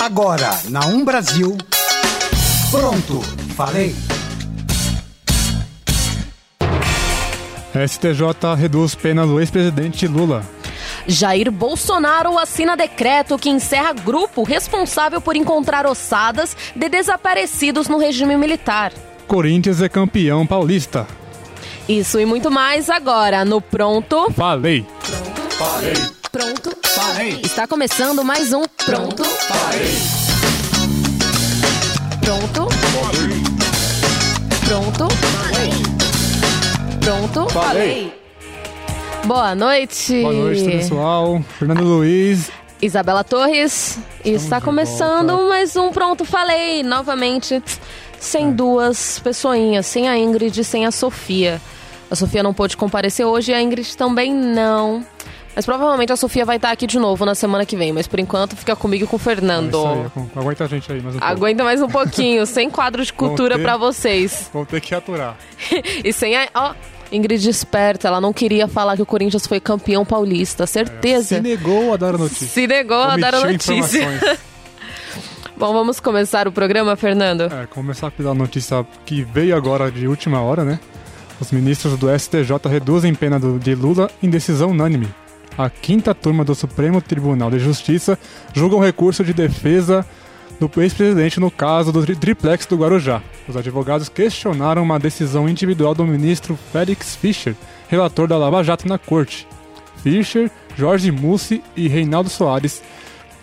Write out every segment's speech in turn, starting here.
Agora, na Um Brasil. Pronto, falei. STJ reduz pena do ex-presidente Lula. Jair Bolsonaro assina decreto que encerra grupo responsável por encontrar ossadas de desaparecidos no regime militar. Corinthians é campeão paulista. Isso e muito mais agora no Pronto. Falei. Pronto. Está começando mais um Pronto. Pronto. Pronto. Pronto. Falei. Boa noite. Boa noite, pessoal. Fernando Luiz. Isabela Torres. Está começando volta. mais um Pronto Falei. Novamente, sem duas pessoinhas, sem a Ingrid e sem a Sofia. A Sofia não pôde comparecer hoje e a Ingrid também não. Mas provavelmente a Sofia vai estar aqui de novo na semana que vem. Mas por enquanto fica comigo e com o É Fernando. isso aí, aguenta a gente aí mais um pouco. Aguenta mais um pouquinho, sem quadro de cultura pra vocês. Vou ter que aturar. E sem a. Ó, Ingrid esperta, ela não queria falar que o Corinthians foi campeão paulista. Certeza. Se negou a dar a notícia. Se negou a dar a Omitiu notícia. Bom, vamos começar o programa, Fernando? É, começar pela notícia que veio agora de última hora, né? Os ministros do STJ reduzem pena de Lula em decisão unânime. A quinta turma do Supremo Tribunal de Justiça julga um recurso de defesa do ex-presidente no caso do tri- triplex do Guarujá. Os advogados questionaram uma decisão individual do ministro Félix Fischer, relator da Lava Jato na corte. Fischer, Jorge Mussi e Reinaldo Soares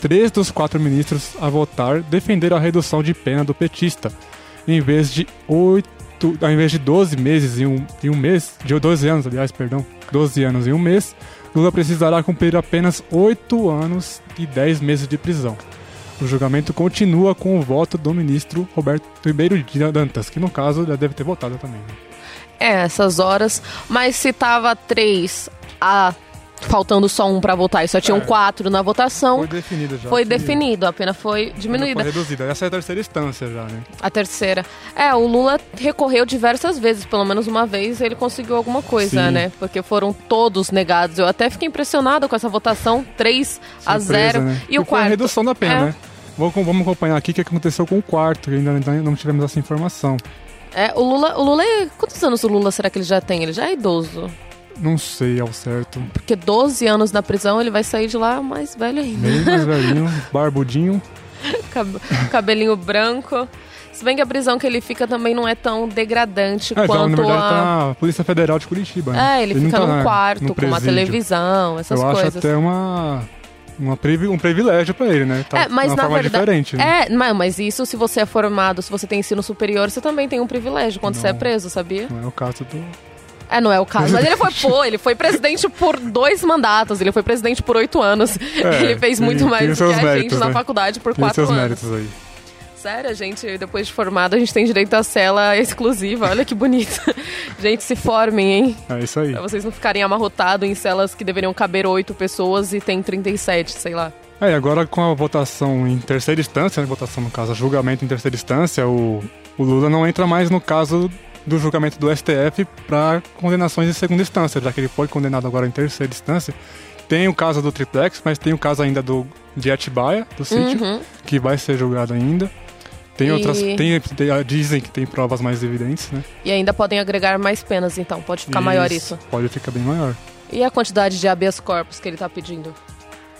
Três dos quatro ministros a votar defenderam a redução de pena do petista. Em vez de oito, ao invés de 12 meses em um, em um mês, de 12 anos, aliás, perdão, 12 anos em um mês, Lula precisará cumprir apenas 8 anos e 10 meses de prisão. O julgamento continua com o voto do ministro Roberto Ribeiro Dantas, que no caso já deve ter votado também. né? É, essas horas. Mas se tava três a. Faltando só um pra votar e só tinham É. quatro na votação, Foi definido já. foi que- definido, a pena foi Foi diminuída. reduzida. Essa é a terceira instância já, né? A terceira. É, o Lula recorreu diversas vezes, pelo menos uma vez ele conseguiu alguma coisa, Sim. né? Porque foram todos negados. Eu até fiquei impressionado com essa votação, 3 a Surpresa, 0 né? E o foi a quarto? redução da pena, É. né? Vamos, acompanhar aqui o que aconteceu com o quarto, que ainda ainda não tivemos essa informação. É, o Lula, o Lula é... Quantos anos o Lula será que ele já tem? Ele já é idoso. Não sei ao certo. Porque 12 anos na prisão, ele vai sair de lá mais velho ainda. Bem mais velhinho, barbudinho. Cab- Cabelinho branco. Se bem que a prisão que ele fica também não é tão degradante É, já, na quanto verdade, a... tá na Polícia Federal de Curitiba. né? É, ele, não fica tá num quarto no com uma televisão, essas Eu coisas. acho até uma, uma privi- um privilégio pra ele, né? Tá É, mas uma na forma verdade. diferente, né? É, mas, mas isso se você é formado, se você tem ensino superior, você também tem um privilégio quando você é Não. preso, sabia? Não é o caso do... É, não é o caso. Mas ele foi, pô, ele foi presidente por dois mandatos, ele foi presidente por oito anos. É, ele fez muito tem mais do que a gente méritos, na né? faculdade por Tem quatro seus anos. méritos aí. Sério, a gente, depois de formado, a gente tem direito à cela exclusiva. Olha que bonito. gente, se formem, hein? É isso aí. Pra vocês não ficarem amarrotados em celas que deveriam caber oito pessoas e tem 37, sei lá. É, e agora com a votação em terceira instância, né, votação no caso, julgamento em terceira instância, o, o Lula não entra mais no caso do julgamento do STF para condenações em segunda instância, já que ele foi condenado agora em terceira instância. Tem o caso do triplex, mas tem o caso ainda do de Atibaia, do sítio, Uhum. que vai ser julgado ainda. Tem E- outras, tem, tem- dizem que tem provas mais evidentes, né? E ainda podem agregar mais penas, então. Pode ficar maior isso. Pode ficar bem maior. E a quantidade de habeas corpus que ele tá pedindo?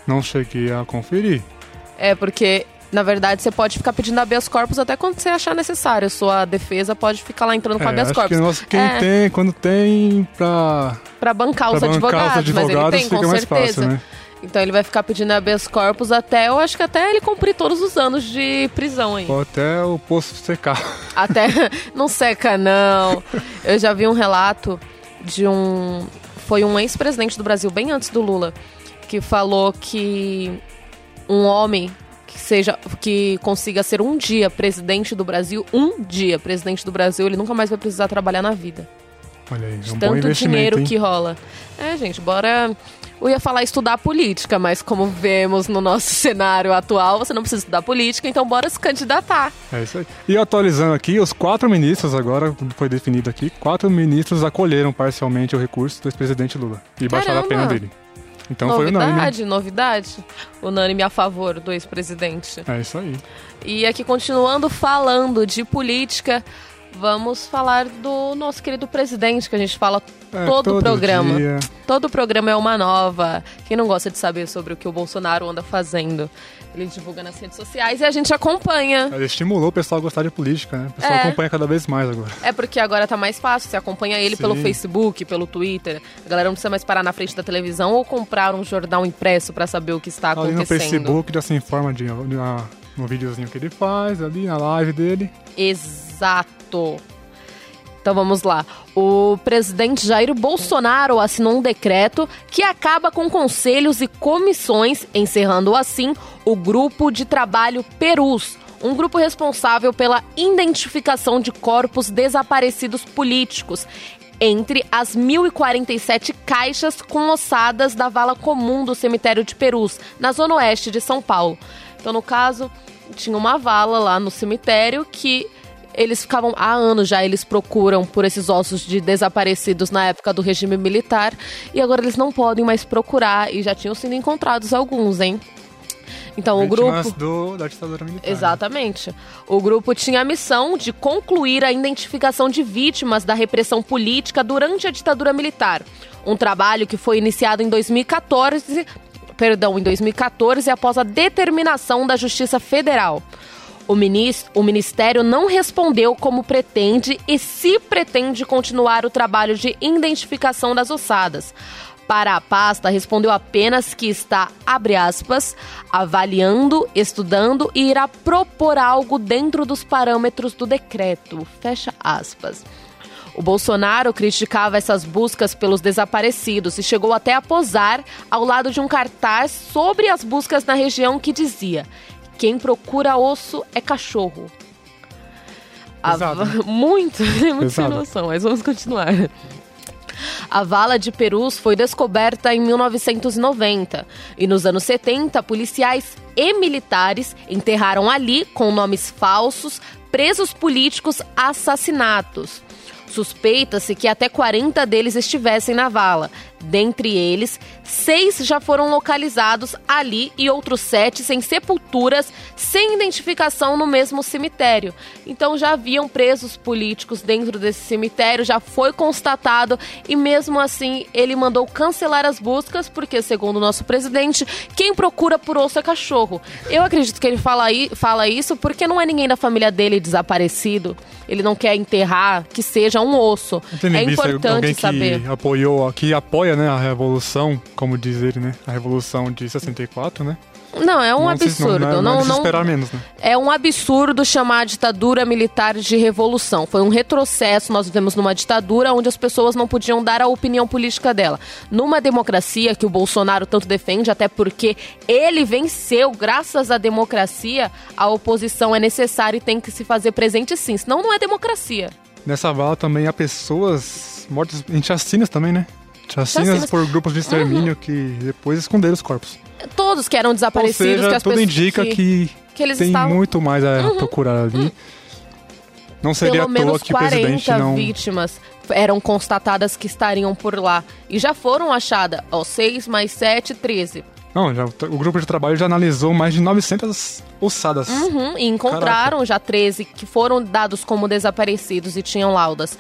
Não cheguei a conferir. É, porque, na verdade, você pode ficar pedindo habeas corpus até quando você achar necessário. Sua defesa pode ficar lá entrando com É, habeas corpus. que nossa, quem É. tem, quando tem pra, Pra bancar os pra bancar advogados, os advogados, mas ele tem, com certeza. fácil, né? Então ele vai ficar pedindo habeas corpus até, eu acho que até ele cumprir todos os anos de prisão aí. Ou até o poço secar. Até. Não seca, não. Eu já vi um relato de um. Foi um ex-presidente do Brasil, bem antes do Lula, que falou que um homem que seja. que consiga ser um dia presidente do Brasil, um dia presidente do Brasil, ele nunca mais vai precisar trabalhar na vida. Olha aí, é um Tanto dinheiro hein? que rola. É, gente, bora. Eu ia falar estudar política, mas como vemos no nosso cenário atual, você não precisa estudar política, então bora se candidatar. É isso aí. E atualizando aqui, os quatro ministros, agora foi definido aqui, quatro ministros acolheram parcialmente o recurso do ex-presidente Lula. E baixaram a pena Caramba! dele. Então foi unânime. Novidade, novidade. Unânime a favor do ex-presidente. É isso aí. E aqui, continuando falando de política, vamos falar do nosso querido presidente, que a gente fala É, todo o programa. dia. Todo programa é uma nova. Quem não gosta de saber sobre o que o Bolsonaro anda fazendo? Ele divulga nas redes sociais e a gente acompanha. Ele estimulou o pessoal a gostar de política, né? O pessoal É. acompanha cada vez mais agora. É porque agora tá mais fácil. Você acompanha ele Sim. pelo Facebook, pelo Twitter. A galera não precisa mais parar na frente da televisão ou comprar um jornal impresso pra saber o que está Ali no acontecendo. Facebook já se informa de, de uma- no videozinho que ele faz, ali na live dele. Exato. Então vamos lá. O presidente Jair Bolsonaro assinou um decreto que acaba com conselhos e comissões, encerrando assim o grupo de trabalho Perus, um grupo responsável pela identificação de corpos desaparecidos políticos entre as 1.047 caixas com ossadas da vala comum do cemitério de Perus, na zona oeste de São Paulo. Então, no caso, tinha uma vala lá no cemitério que eles ficavam há anos já, eles procuram por esses ossos de desaparecidos na época do regime militar e agora eles não podem mais procurar e já tinham sido encontrados alguns, hein? Então o Vítimas grupo. do, da ditadura militar. Exatamente. O grupo tinha a missão de concluir a identificação de vítimas da repressão política durante a ditadura militar. Um trabalho que foi iniciado em 2014, perdão, em 2014 após a determinação da Justiça Federal. O, minis- o Ministério não respondeu como pretende e se pretende continuar o trabalho de identificação das ossadas. Para a pasta, respondeu apenas que está, abre aspas, avaliando, estudando e irá propor algo dentro dos parâmetros do decreto, fecha aspas. O Bolsonaro criticava essas buscas pelos desaparecidos e chegou até a posar ao lado de um cartaz sobre as buscas na região que dizia: Quem procura osso é cachorro. A Pesado, va- né? Muito, tem muito sem noção, mas vamos continuar. A vala de Perus foi descoberta em 1990 e nos anos 70, policiais e militares enterraram ali, com nomes falsos, presos políticos assassinatos. Suspeita-se que até 40 deles estivessem na vala. Dentre eles, seis já foram localizados ali e outros sete sem sepulturas, sem identificação no mesmo cemitério. Então já haviam presos políticos dentro desse cemitério, já foi constatado e mesmo assim ele mandou cancelar as buscas, porque segundo o nosso presidente, quem procura por osso é cachorro. Eu acredito que ele fala, fala isso porque não é ninguém da família dele desaparecido. Ele não quer enterrar que seja um osso. É importante alguém saber. que apoiou, que apoia, né, a revolução, como diz ele, né? A revolução de 64, né? Não, é um Não se- absurdo. Não, não, Não, é de se não- esperar menos, né? É um absurdo chamar a ditadura militar de revolução. Foi um retrocesso. Nós vivemos numa ditadura onde as pessoas não podiam dar a opinião política dela. Numa democracia que o Bolsonaro tanto defende, até porque ele venceu, graças à democracia, a oposição é necessária e tem que se fazer presente sim. Senão não é democracia. Nessa vala também há pessoas mortas em chacinas também, né? Chacinas, Chacinas. por grupos de extermínio que depois esconderam os corpos. Todos que eram Ou desaparecidos, seja, que as tudo indica que, que eles tem estavam Uhum. muito mais a procurar ali. Não seria Pelo à toa menos que o presidente 40 não... vítimas eram constatadas que estariam por lá. E já foram achadas, ó, 6 mais 7, 13. Não, já, o grupo de trabalho já analisou mais de 900 ossadas. Uhum, e encontraram já 13 que foram dados como desaparecidos e tinham laudas.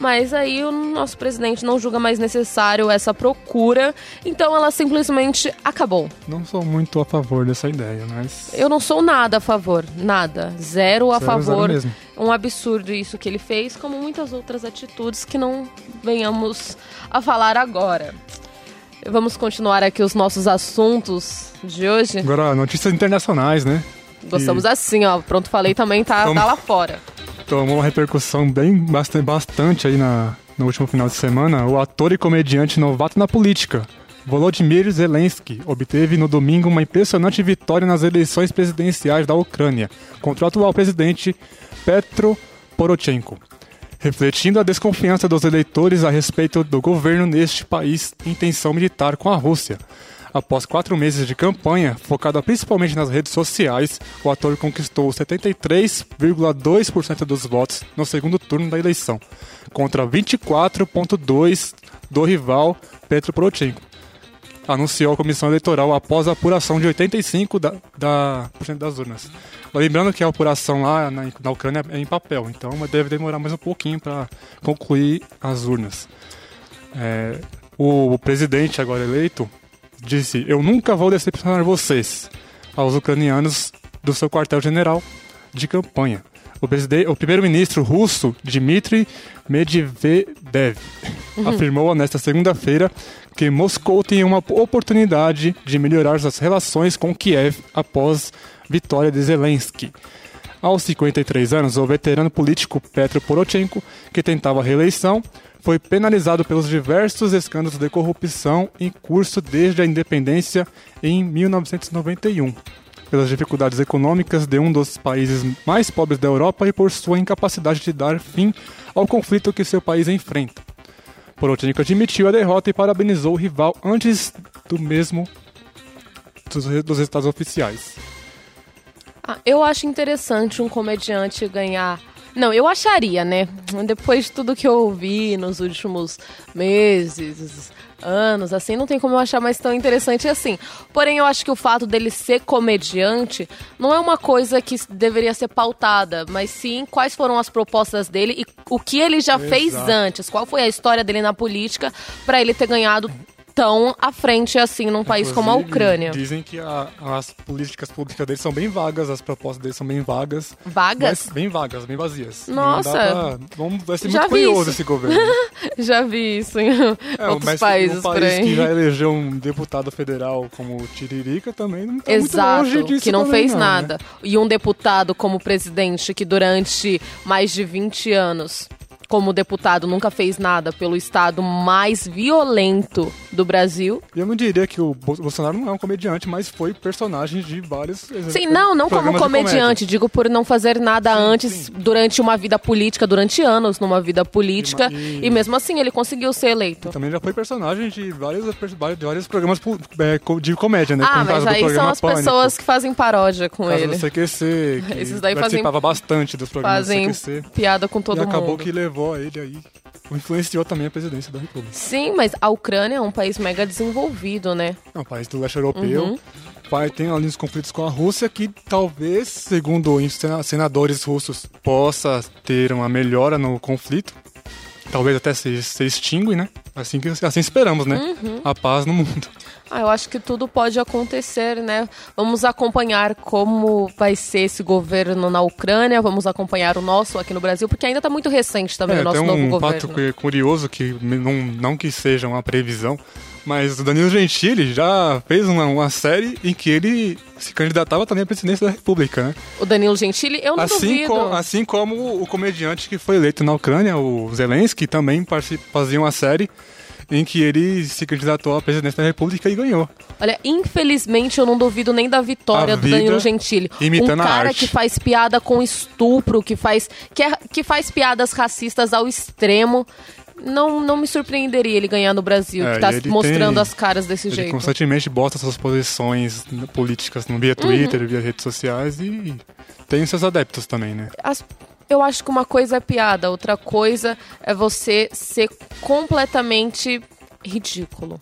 Mas aí o nosso presidente não julga mais necessário essa procura, então ela simplesmente acabou. Não sou muito a favor dessa ideia, mas... Eu não sou nada a favor, nada. Zero a Zero, favor. zero. Um absurdo isso que ele fez, como muitas outras atitudes que não venhamos a falar agora. Vamos continuar aqui os nossos assuntos de hoje. Agora, notícias internacionais, né? Gostamos assim, ó. Pronto, falei também, tá, Vamos. tá lá fora. Tomou uma repercussão bem bastante, bastante aí na, no último final de semana, o ator e comediante novato na política, Volodymyr Zelensky, obteve no domingo uma impressionante vitória nas eleições presidenciais da Ucrânia contra o atual presidente Petro Poroshenko, refletindo a desconfiança dos eleitores a respeito do governo neste país em tensão militar com a Rússia. Após quatro meses de campanha, focada principalmente nas redes sociais, o ator conquistou 73,2% dos votos no segundo turno da eleição, contra 24,2% do rival Petro Poroshenko. anunciou a comissão eleitoral após a apuração de 85% da, da, das urnas. Lembrando que a apuração lá na, na Ucrânia é em papel, então deve demorar mais um pouquinho para concluir as urnas. É, o presidente agora eleito disse: Eu nunca vou decepcionar vocês, aos ucranianos do seu quartel-general de campanha. O, o primeiro-ministro russo, Dmitry Medvedev, uhum. afirmou nesta segunda-feira que Moscou tem uma oportunidade de melhorar suas relações com Kiev após vitória de Zelensky. Aos 53 anos, o veterano político Petro Poroshenko, que tentava a reeleição, foi penalizado pelos diversos escândalos de corrupção em curso desde a independência em 1991, pelas dificuldades econômicas de um dos países mais pobres da Europa e por sua incapacidade de dar fim ao conflito que seu país enfrenta. Poroshenko admitiu a derrota e parabenizou o rival antes do mesmo dos, dos resultados oficiais. Ah, eu acho interessante um comediante ganhar não, eu acharia, né? Depois de tudo que eu ouvi nos últimos meses, anos, assim, não tem como eu achar mais tão interessante assim. Porém, eu acho que o fato dele ser comediante não é uma coisa que deveria ser pautada, mas sim quais foram as propostas dele e o que ele já Exato. fez antes, qual foi a história dele na política para ele ter ganhado tão à frente assim num país Inclusive, como a Ucrânia. Dizem que a, as políticas públicas deles são bem vagas, as propostas deles são bem vagas. Vagas? bem vagas, bem vazias. Nossa! Pra, vamos, vai ser muito curioso esse governo. já vi isso em é, outros países um país que já elegeu um deputado federal como Tiririca também não tá Exato, muito longe disso que não fez não, nada. Né? E um deputado como presidente que durante mais de 20 anos como deputado, nunca fez nada pelo estado mais violento do Brasil. Eu não diria que o Bolsonaro não é um comediante, mas foi personagem de vários. Sim, não, não como comediante, digo por não fazer nada sim, antes sim. durante uma vida política, durante anos numa vida política, e, e, e mesmo assim ele conseguiu ser eleito. também já foi personagem de vários, de vários programas é, de comédia, né? Ah, mas aí são as Pânico. pessoas que fazem paródia com ele. Do CQC, que Esses daí fazem, bastante dos programas fazem do CQC. piada com todo e mundo. acabou que levou levou a ele aí influenciou também a presidência da República. Sim, mas a Ucrânia é um país mega desenvolvido, né? É um país do leste europeu. Uhum. Tem ali os conflitos com a Rússia que talvez, segundo senadores russos, possa ter uma melhora no conflito. Talvez até se, se extingue, né? Assim que assim esperamos, né? Uhum. A paz no mundo. Ah, eu acho que tudo pode acontecer, né? Vamos acompanhar como vai ser esse governo na Ucrânia, vamos acompanhar o nosso aqui no Brasil, porque ainda está muito recente também é, o nosso um novo governo. fato curioso que não, não que seja uma previsão, mas o Danilo Gentili já fez uma, uma, série em que ele se candidatava também à presidência da República, né? O Danilo Gentili, eu não assim. Com, assim como o comediante que foi eleito na Ucrânia, o Zelensky, também fazia uma série em que ele se candidatou à presidência da República e ganhou. Olha, infelizmente eu não duvido nem da vitória a do Danilo Gentili. Imitando um cara que faz piada com estupro, que faz, que, é, que faz piadas racistas ao extremo. Não, não me surpreenderia ele ganhar no Brasil, é, que tá mostrando tem, as caras desse ele jeito. constantemente bota suas posições políticas via Twitter, uhum. via redes sociais e tem seus adeptos também, né? As, eu acho que uma coisa é piada, outra coisa é você ser completamente ridículo.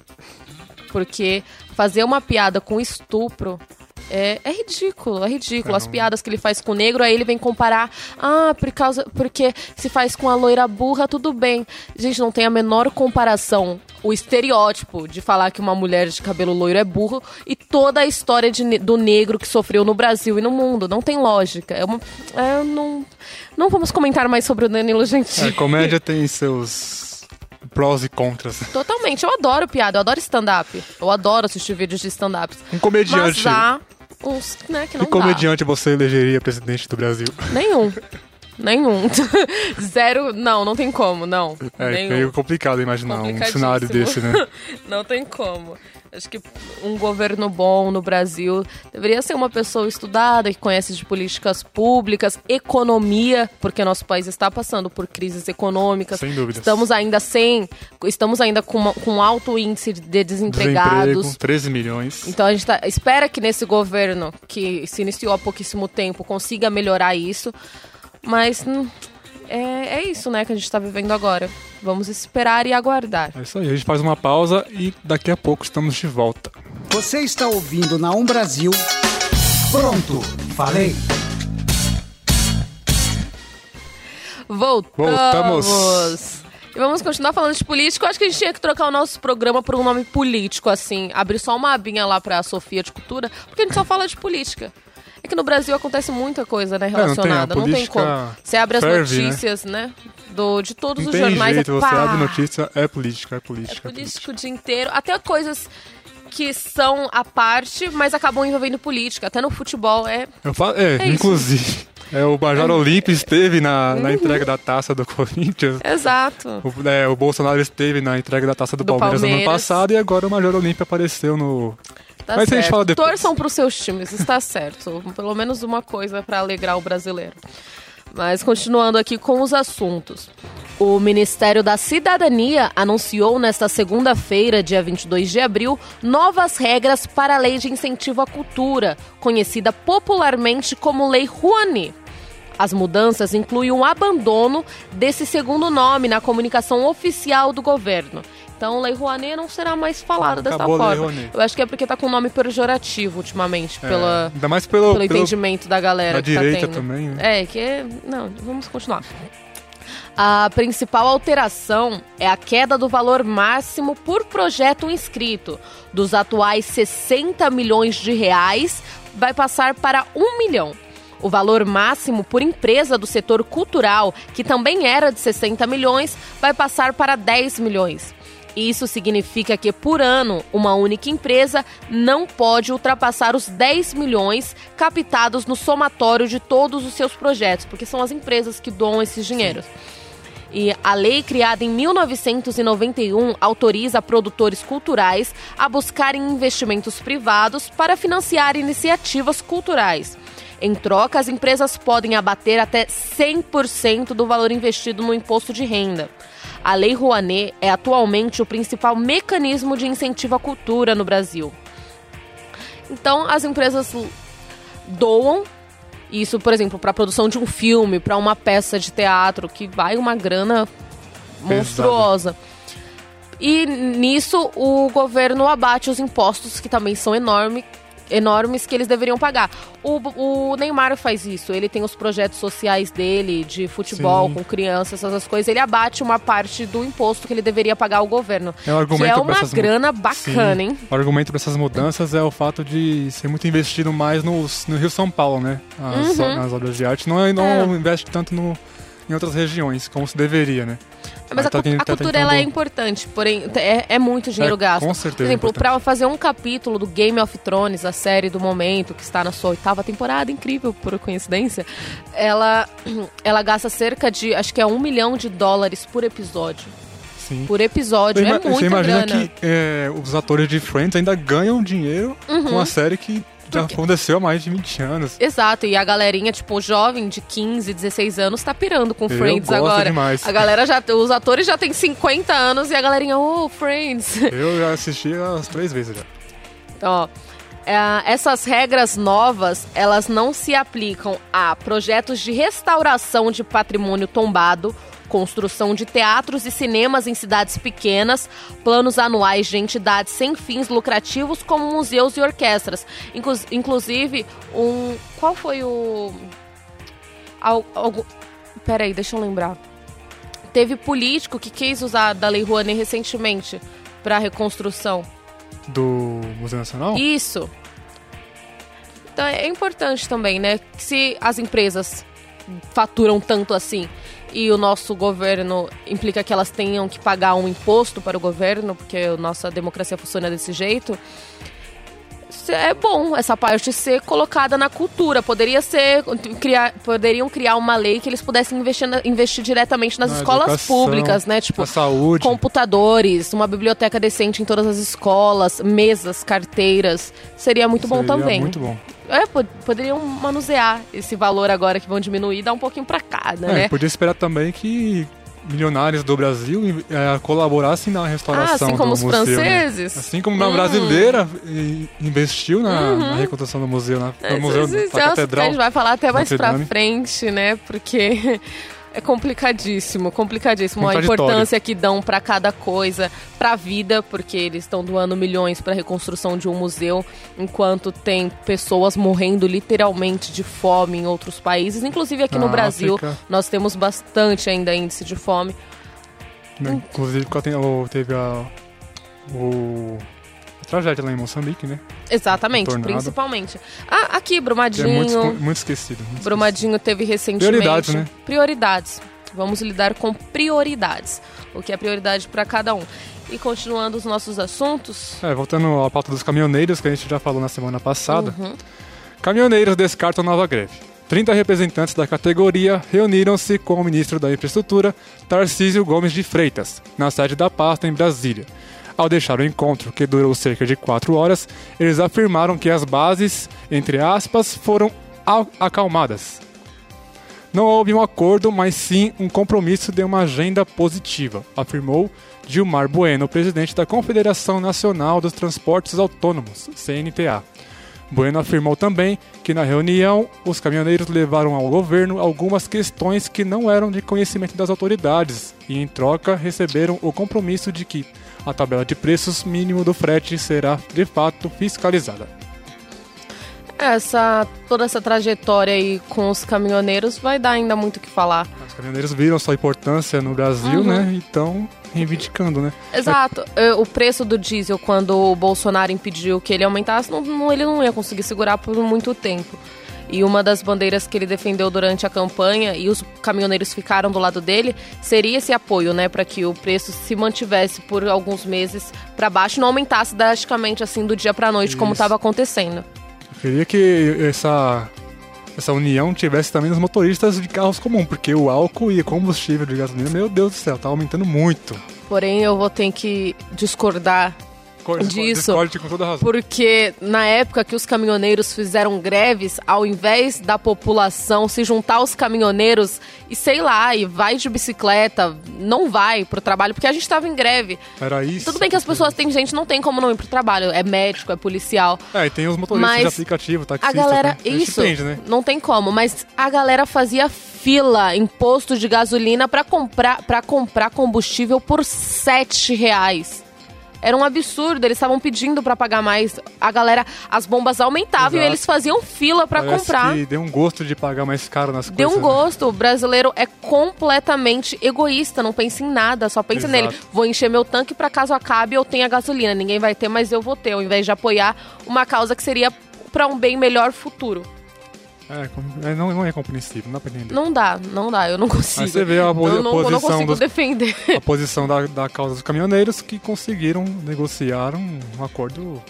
Porque fazer uma piada com estupro é, é, ridículo, é ridículo. As piadas que ele faz com o negro, aí ele vem comparar. Ah, por causa, porque se faz com a loira burra, tudo bem. Gente, não tem a menor comparação. O estereótipo de falar que uma mulher de cabelo loiro é burro e toda a história de, do negro que sofreu no Brasil e no mundo. Não tem lógica. É uma, é, não, não vamos comentar mais sobre o Danilo Gentili. A comédia tem seus prós e contras. Totalmente. Eu adoro piada, eu adoro stand-up. Eu adoro assistir vídeos de stand-ups. Um comediante. Mas há uns, né, que não Que comediante dá. você elegeria presidente do Brasil? Nenhum. Nenhum. Zero. Não, não tem como, não. É Nenhum. meio complicado imaginar um cenário desse, né? não tem como. Acho que um governo bom no Brasil deveria ser uma pessoa estudada, que conhece de políticas públicas, economia, porque nosso país está passando por crises econômicas. Sem dúvidas. Estamos ainda sem. Estamos ainda com, uma, com alto índice de desempregados. Desemprego, 13 milhões. Então a gente tá, espera que nesse governo, que se iniciou há pouquíssimo tempo, consiga melhorar isso. Mas. Hum, é, é isso, né, que a gente tá vivendo agora. Vamos esperar e aguardar. É isso aí, a gente faz uma pausa e daqui a pouco estamos de volta. Você está ouvindo na Um Brasil. Pronto, falei. Voltamos. Voltamos. E vamos continuar falando de político. Eu acho que a gente tinha que trocar o nosso programa por um nome político, assim. Abrir só uma abinha lá pra Sofia de Cultura, porque a gente só fala de política. É que no Brasil acontece muita coisa, né, É, não tem, relacionada. não tem, política como. Você abre as ferve, né? notícias, né? Do, de todos Não os jornais. jeito, é você abre notícia, é política, é É política. É político o dia inteiro. Até coisas que são à parte, mas acabam envolvendo política. Até no futebol é. Eu falo, é, É isso. inclusive, é, o Major Olímpio esteve na, na entrega da taça do Corinthians. Exato. O, é, o Bolsonaro esteve na entrega da taça do, Do Palmeiras, no ano Palmeiras. passado e agora o Major Olímpio apareceu no. Tá Mas a certo. gente fala depois. Torçam pros seus times, está certo. Pelo menos uma coisa pra alegrar o brasileiro. Mas continuando aqui com os assuntos. O Ministério da Cidadania anunciou nesta segunda-feira, dia 22 de abril, novas regras para a Lei de Incentivo à Cultura, conhecida popularmente como Lei Rouanet. As mudanças incluem um abandono desse segundo nome na comunicação oficial do governo. Então, Lei Rouanet não será mais falada dessa forma. Rouanet. Eu acho que é porque tá com um nome pejorativo ultimamente, É, pela, ainda mais pelo, pelo pelo- entendimento da galera da que tá direita tendo. também, né? É, que é... Não, vamos continuar. A principal alteração é a queda do valor máximo por projeto inscrito. Dos atuais 60 milhões de reais, vai passar para 1 milhão. O valor máximo por empresa do setor cultural, que também era de 60 milhões, vai passar para 10 milhões. Isso significa que, por ano, uma única empresa não pode ultrapassar os 10 milhões captados no somatório de todos os seus projetos, porque são as empresas que doam esses dinheiros. E a lei criada em 1991 autoriza produtores culturais a buscarem investimentos privados para financiar iniciativas culturais. Em troca, as empresas podem abater até 100% do valor investido no imposto de renda. A Lei Rouanet é atualmente o principal mecanismo de incentivo à cultura no Brasil. Então, as empresas doam isso, por exemplo, para a produção de um filme, para uma peça de teatro, que vai uma grana monstruosa. E nisso o governo abate os impostos, que também são enormes, enormes que eles deveriam pagar. O, o Neymar faz isso, ele tem os projetos sociais dele, de futebol Sim. com crianças, essas coisas, ele abate uma parte do imposto que ele deveria pagar ao governo. É um argumento que é uma essas grana bacana, Sim. hein? O argumento para essas mudanças é o fato de ser muito investido mais no, no Rio São Paulo, né? As, Nas obras de arte. Não, é- não Uhum. É. investe tanto no, em outras regiões, como se deveria, né? Mas a, tá cu- ten- a tá cultura ela é importante, porém é, é muito dinheiro É, gasto. com certeza Por exemplo, é pra fazer um capítulo do Game of Thrones, a série do momento, que está na sua oitava temporada, incrível por coincidência, ela, ela gasta cerca de, acho que é um milhão de dólares por episódio. Sim. Por episódio, é muita Você imagina grana. que é, os atores de Friends ainda ganham dinheiro com a série que já. Porque- aconteceu há mais de 20 anos. Exato, e a galerinha, tipo, jovem de 15, 16 anos, tá pirando com Friends agora. demais. A galera já, os atores já têm 50 anos e a galerinha, oh, Friends. Eu já assisti as três vezes já. Ó, é, essas regras novas, elas não se aplicam a projetos de restauração de patrimônio tombado, construção de teatros e cinemas em cidades pequenas, planos anuais de entidades sem fins lucrativos como museus e orquestras. Inclu- inclusive, um... Qual foi o... Al, Peraí, deixa eu lembrar. Teve político que quis usar da Lei Rouanet recentemente para reconstrução. Do Museu Nacional? Isso. Então é importante também, né? que Se as empresas faturam tanto assim e o nosso governo implica que elas tenham que pagar um imposto para o governo, porque a nossa democracia funciona desse jeito. É bom essa parte ser colocada na cultura. Poderia ser. Criar, poderiam criar uma lei que eles pudessem investir, investir diretamente nas Na escolas educação, públicas, né? Tipo, saúde. computadores, uma biblioteca decente em todas as escolas, mesas, carteiras. Seria muito bom Seria também. Muito bom. É, pod- poderiam manusear esse valor agora que vão diminuir e dar um pouquinho pra cá, É, né? podia esperar também que milionários do Brasil eh, colaborassem na restauração Ah, assim como do os museu, né? franceses? Assim como na Hum. brasileira investiu na, na reconstrução do museu, na, no museu Isso- isso da é o que Catedral. a gente vai falar até mais Dame. frente, né? Porque É complicadíssimo, complicadíssimo. A importância que dão pra cada coisa, pra vida, porque eles estão doando milhões pra reconstrução de um museu, enquanto tem pessoas morrendo literalmente de fome em outros países, inclusive aqui no Na Brasil. África. Nós temos bastante ainda índice de fome. né? Inclusive, teve a, o, a tragédia lá em Moçambique, né? Exatamente, principalmente. Ah, aqui, Que é Brumadinho. muito, muito esquecido. muito Brumadinho teve recentemente. Prioridades, né? Prioridades. Vamos lidar com prioridades. O que é prioridade para cada um. E continuando os nossos assuntos. esquecido. É, voltando à pauta dos caminhoneiros, que a gente já falou na semana passada. Uhum. Caminhoneiros descartam nova greve. 30 representantes da categoria reuniram-se com o ministro da Infraestrutura, Tarcísio Gomes de Freitas, na sede da pasta em Brasília. Ao deixar o encontro, que durou cerca de quatro horas, eles afirmaram que as bases, entre aspas, foram acalmadas. Não houve um acordo, mas sim um compromisso de uma agenda positiva, afirmou Gilmar Bueno, presidente da Confederação Nacional dos Transportes Autônomos, CNTA. Bueno afirmou também que na reunião os caminhoneiros levaram ao governo algumas questões que não eram de conhecimento das autoridades e, em troca, receberam o compromisso de que a tabela de preços mínimo do frete será de fato fiscalizada. Essa, toda essa trajetória aí com os caminhoneiros vai dar ainda muito o que falar. Os caminhoneiros viram sua importância no Brasil, Uhum. né? E estão reivindicando, né? Exato. Eh, O preço do diesel, quando o Bolsonaro impediu que ele aumentasse, não, não- ele não ia conseguir segurar por muito tempo. E uma das bandeiras que ele defendeu durante a campanha, e os caminhoneiros ficaram do lado dele, seria esse apoio, né, para que o preço se mantivesse por alguns meses para baixo e não aumentasse drasticamente assim do dia para noite, como Isso. estava acontecendo. Eu queria que essa, essa união tivesse também nos motoristas de carros comuns, porque o álcool e combustível de gasolina, meu Deus do céu, tá aumentando muito. Porém, eu vou ter que discordar Discord- Disso. Discord com toda razão. Porque na época que os caminhoneiros fizeram greves, ao invés da população se juntar aos caminhoneiros e sei lá, e vai de bicicleta, não vai pro trabalho, porque a gente tava em greve. Era isso. Tudo bem que as pessoas têm gente, não tem como não ir pro trabalho. É médico, é policial. É, e tem os motoristas de aplicativo, A taxistas, galera, né? A isso, entende, né? não tem como, mas a galera fazia fila em posto de gasolina pra comprar, pra comprar combustível por sete reais. Era um absurdo, eles estavam pedindo pra pagar mais. A galera, as bombas aumentavam e Exato. eles faziam fila Parece comprar. que deu um gosto de pagar mais caro nas Deu um coisas. né? gosto. O brasileiro é completamente egoísta, não pensa em nada, só pensa Exato. nele. Vou encher meu tanque pra caso acabe eu tenha gasolina. Ninguém vai ter, mas eu vou ter, ao invés de apoiar uma causa que seria pra um bem melhor futuro. É, é, não, não é compreensível, não dá pra entender. Não dá, não dá, eu não consigo. Aí você vê a, eu não, eu não posição consigo dos, defender. a posição da, da causa dos caminhoneiros que conseguiram negociar um, um acordo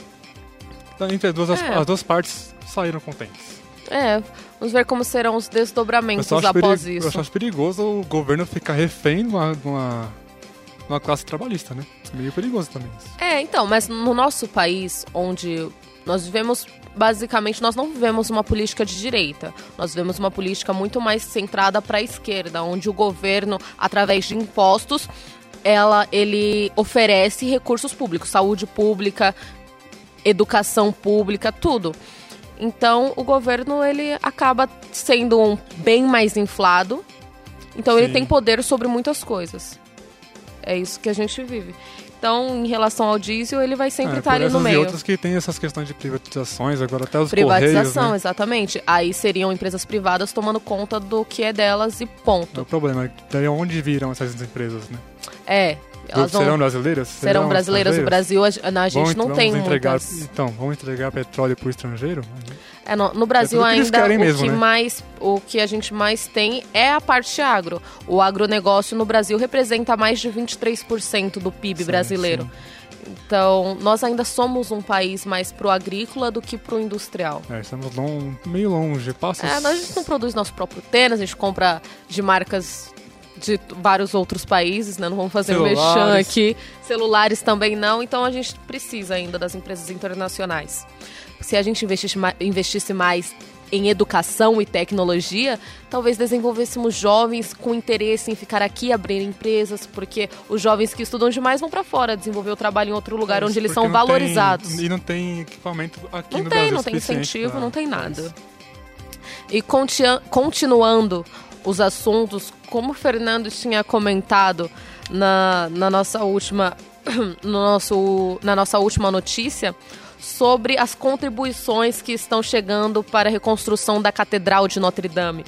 entre as duas, as- É. as duas partes saíram contentes. É, vamos ver como serão os Eu desdobramentos após peri- eu isso. só acho perigoso o governo ficar refém de uma, de uma, de uma classe trabalhista, né? Isso é meio perigoso também. isso. É, então, mas no nosso país, onde nós vivemos, basicamente, nós não vivemos uma política de direita. Nós vivemos uma política muito mais centrada para a esquerda, onde o governo, através de impostos, ela, ele oferece recursos públicos, saúde pública, educação pública, tudo. Então, o governo ele acaba sendo um bem mais inflado. Então, ele Sim. tem poder sobre muitas coisas. É isso que a gente vive. Então, em relação ao diesel, ele vai sempre É, estar ali no essas e meio. outras que tem essas questões de privatizações, agora até os Privatização, correios, né? exatamente. Aí seriam empresas privadas tomando conta do que é delas e É ponto. o problema. Daí onde viram essas empresas, né? É, elas vão, serão brasileiras? serão brasileiras. O? Brasil, a, a gente Vamos- não vamos tem entregar, muitas... Então, vamos entregar petróleo pro estrangeiro? É, no, no Brasil eles ainda o mesmo, que né? mais o que a gente mais tem é a parte agro. O agronegócio no Brasil representa mais de 23% do PIB Sim, brasileiro. Então, nós ainda somos um país mais pro agrícola do que pro industrial. É, estamos lon- meio longe. Passos... É, nós- a gente não produz nosso próprio tênis, a gente compra de marcas de vários outros países, né? Não vamos fazer um mexão Celulares. aqui. Celulares também não, então a gente precisa ainda das empresas internacionais. Se a gente investisse, ma- investisse mais em educação e tecnologia, talvez desenvolvêssemos jovens com interesse em ficar aqui abrir empresas, porque os jovens que estudam demais vão para fora desenvolver o trabalho em outro lugar É, onde eles são não tem- valorizados. e não tem equipamento aqui Não no tem, Brasil não tem suficiente incentivo, pra- não tem nada. E continuando os assuntos, como o Fernando tinha comentado na, na nossa última no nosso, na nossa última notícia sobre as contribuições que estão chegando para a reconstrução da Catedral de Notre Dame.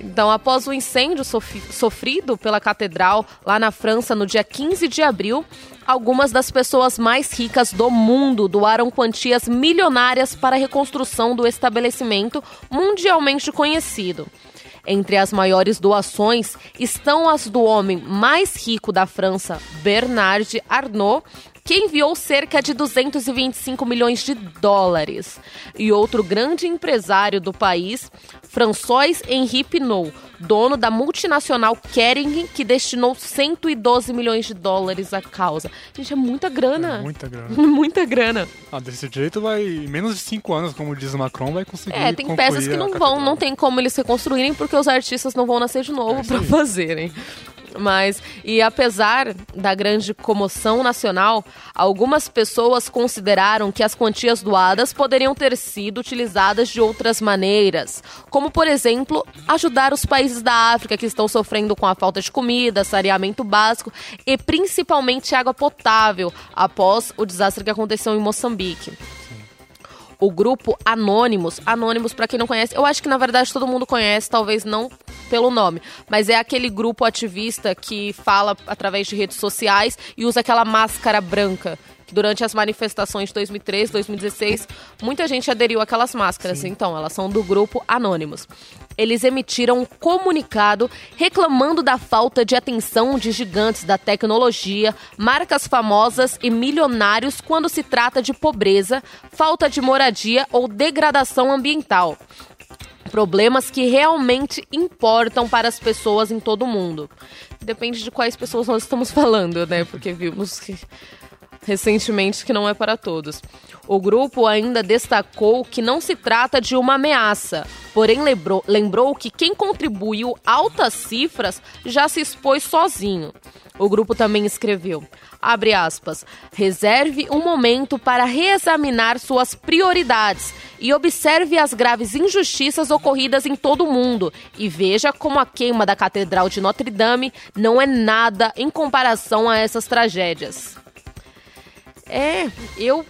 Então, após o incêndio sofrido pela catedral lá na França no dia 15 de abril, algumas das pessoas mais ricas do mundo doaram quantias milionárias para a reconstrução do estabelecimento mundialmente conhecido. Entre as maiores doações estão as do homem mais rico da França, Bernard Arnault, que enviou cerca de 225 milhões de dólares. E outro grande empresário do país, François Henri Pinot, dono da multinacional Kering, que destinou 112 milhões de dólares à causa. Gente, é muita grana. É muita grana. muita grana. Ah, desse jeito vai, em menos de cinco anos, como diz o Macron, vai conseguir É, tem peças que não vão, não tem como eles reconstruírem, porque os artistas não vão nascer de novo é para fazerem. Mas, e apesar da grande comoção nacional, algumas pessoas consideraram que as quantias doadas poderiam ter sido utilizadas de outras maneiras, como, por exemplo, ajudar os países da África que estão sofrendo com a falta de comida, saneamento básico e principalmente água potável após o desastre que aconteceu em Moçambique o grupo Anônimos. Anônimos, para quem não conhece, eu acho que na verdade todo mundo conhece, talvez não pelo nome, mas é aquele grupo ativista que fala através de redes sociais e usa aquela máscara branca durante as manifestações de 2013, 2016, muita gente aderiu àquelas máscaras. Sim. Então, elas são do grupo Anônimos. Eles emitiram um comunicado reclamando da falta de atenção de gigantes da tecnologia, marcas famosas e milionários quando se trata de pobreza, falta de moradia ou degradação ambiental problemas que realmente importam para as pessoas em todo o mundo. Depende de quais pessoas nós estamos falando, né? Porque vimos que recentemente que não é para todos. O grupo ainda destacou que não se trata de uma ameaça, porém lembrou, lembrou que quem contribuiu altas cifras já se expôs sozinho. O grupo também escreveu, abre aspas, reserve um momento para reexaminar suas prioridades e observe as graves injustiças ocorridas em todo o mundo e veja como a queima da Catedral de Notre Dame não é nada em comparação a essas tragédias. É, eu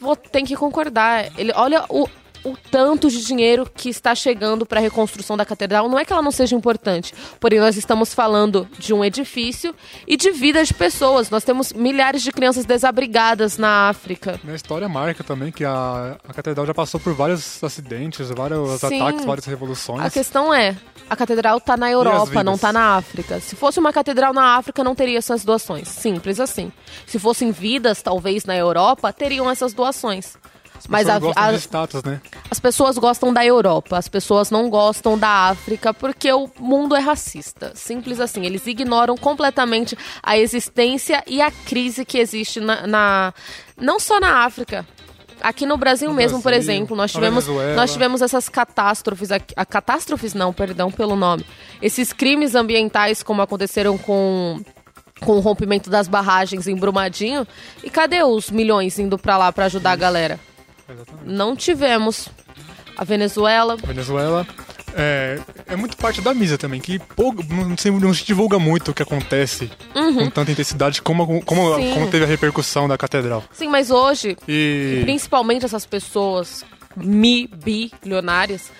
vou ter que concordar. Ele, olha o, o tanto de dinheiro que está chegando para a reconstrução da catedral. Não é que ela não seja importante, porém nós estamos falando de um edifício e de vida de pessoas. Nós temos milhares de crianças desabrigadas na África. Na história marca também que a, a catedral já passou por vários acidentes, vários Sim. ataques, várias revoluções. A questão é, a catedral está na Europa, não está na África. Se fosse uma catedral na África, não teria essas doações. Simples assim. Se fossem vidas, talvez, na Europa, teriam essas doações. As Mas a, a, status, né? As pessoas gostam da Europa, as pessoas não gostam da África porque o mundo é racista. Simples assim. Eles ignoram completamente a existência e a crise que existe na, na não só na África, Aqui no Brasil no mesmo, Brasil, por exemplo, nós tivemos, nós tivemos essas catástrofes, a, a, catástrofes não, perdão pelo nome, esses crimes ambientais como aconteceram com com o rompimento das barragens em Brumadinho. E cadê os milhões indo para lá para ajudar a galera? Exatamente. Não tivemos. A Venezuela. Venezuela. É, é muito parte da mídia também, que pouco, não, se, não se divulga muito o que acontece uhum. com tanta intensidade como, como, como teve a repercussão da catedral. Sim, mas hoje, e... principalmente essas pessoas mi bilionárias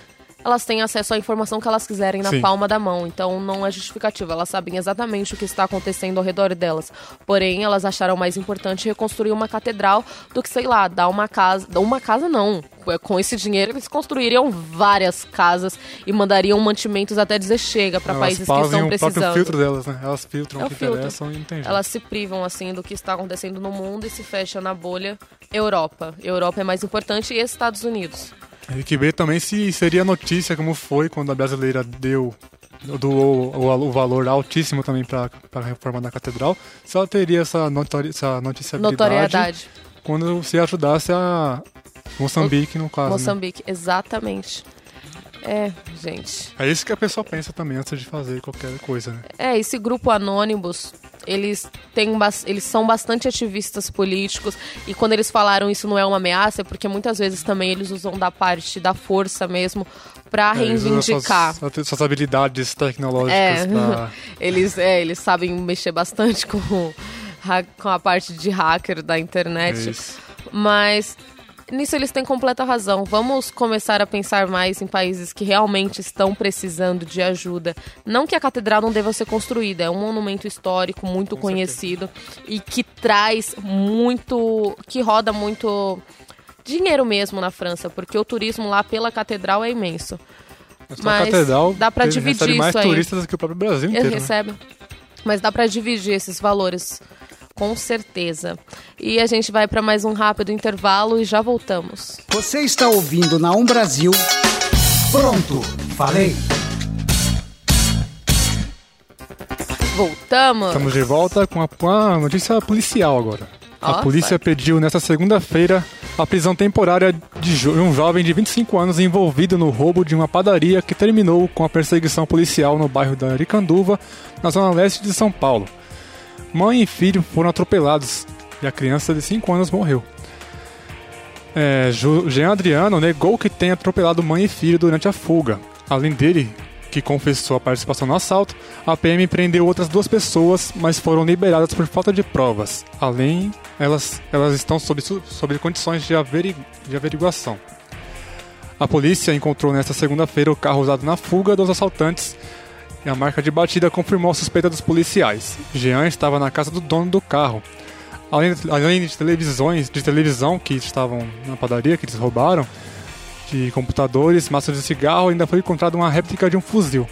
elas têm acesso à informação que elas quiserem na Sim. palma da mão. Então não é justificativa. Elas sabem exatamente o que está acontecendo ao redor delas. Porém, elas acharam mais importante reconstruir uma catedral do que, sei lá, dar uma casa. Uma casa não. Com esse dinheiro, eles construiriam várias casas e mandariam mantimentos até dizer chega para países que estão precisando. O filtro delas, né? Elas filtram é o que filtro. interessam e entendem. Elas se privam, assim, do que está acontecendo no mundo e se fecham na bolha Europa. Europa é mais importante e Estados Unidos. Ver também se seria notícia como foi quando a brasileira deu doou o, o, valor altíssimo também para a reforma da catedral, se ela teria essa, notori essa noticiabilidade Notoriedade. quando se ajudasse a Moçambique, no caso. Né? Moçambique, né? exatamente. É, gente. É isso que a pessoa pensa também antes de fazer qualquer coisa, né? É, esse grupo Anônimos, eles têm eles são bastante ativistas políticos e quando eles falaram isso não é uma ameaça, é porque muitas vezes também eles usam da parte da força mesmo para É, reivindicar. Suas, suas habilidades tecnológicas É. pra- Eles, é, eles sabem mexer bastante com, com a parte de hacker da internet. Isso. Mas nisso eles têm completa razão. Vamos começar a pensar mais em países que realmente estão precisando de ajuda. Não que a catedral não deva ser construída, é um monumento histórico muito conhecido e que traz muito. que roda muito dinheiro mesmo na França, porque o turismo lá pela catedral é imenso. Mas Mas catedral dá ele dividir recebe mais isso aí. turistas do que o próprio Brasil Ele inteiro. né? recebe. Mas dá pra dividir esses valores, com certeza. E a gente vai pra mais um rápido intervalo e já voltamos. Você está ouvindo na Um Brasil. Pronto, falei. Voltamos. Estamos de volta com a, com a notícia policial agora. A polícia vai. pediu nesta segunda-feira a prisão temporária de jo- um jovem de 25 anos envolvido no roubo de uma padaria que terminou com a perseguição policial no bairro da Aricanduva, na zona leste de São Paulo. Mãe e filho foram atropelados e a criança de 5 anos morreu. É, Jean Adriano negou que tenha atropelado mãe e filho durante a fuga. Além dele, que confessou a participação no assalto, a PM prendeu outras duas pessoas, mas foram liberadas por falta de provas. Além, elas, elas estão sob, sob condições de, de averiguação. A polícia encontrou nesta segunda-feira o carro usado na fuga dos assaltantes e a marca de batida confirmou a suspeita dos policiais. Jean estava na casa do dono do carro. Além, além de televisões, de televisão que estavam na padaria que eles roubaram, de computadores, maços de cigarro, ainda foi encontrada uma réplica de um fuzil.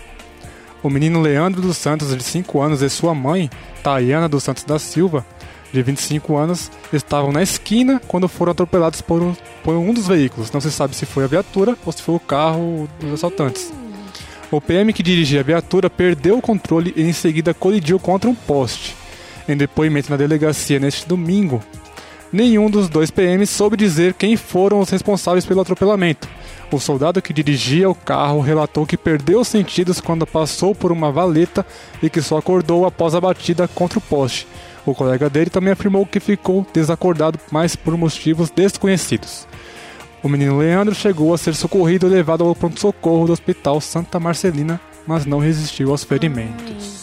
O menino Leandro dos Santos, de 5 anos, e sua mãe, Tayana dos Santos da Silva, de 25 anos, estavam na esquina quando foram atropelados por um, por um dos veículos. Não se sabe se foi a viatura ou se foi o carro dos assaltantes. O PM que dirigia a viatura perdeu o controle e em seguida colidiu contra um poste. Em depoimento na delegacia neste domingo, nenhum dos dois PMs soube dizer quem foram os responsáveis pelo atropelamento. O soldado que dirigia o carro relatou que perdeu os sentidos quando passou por uma valeta e que só acordou após a batida contra o poste. O colega dele também afirmou que ficou desacordado, mas por motivos desconhecidos. O menino Leandro chegou a ser socorrido e levado ao pronto-socorro do Hospital Santa Marcelina, mas não resistiu aos ferimentos.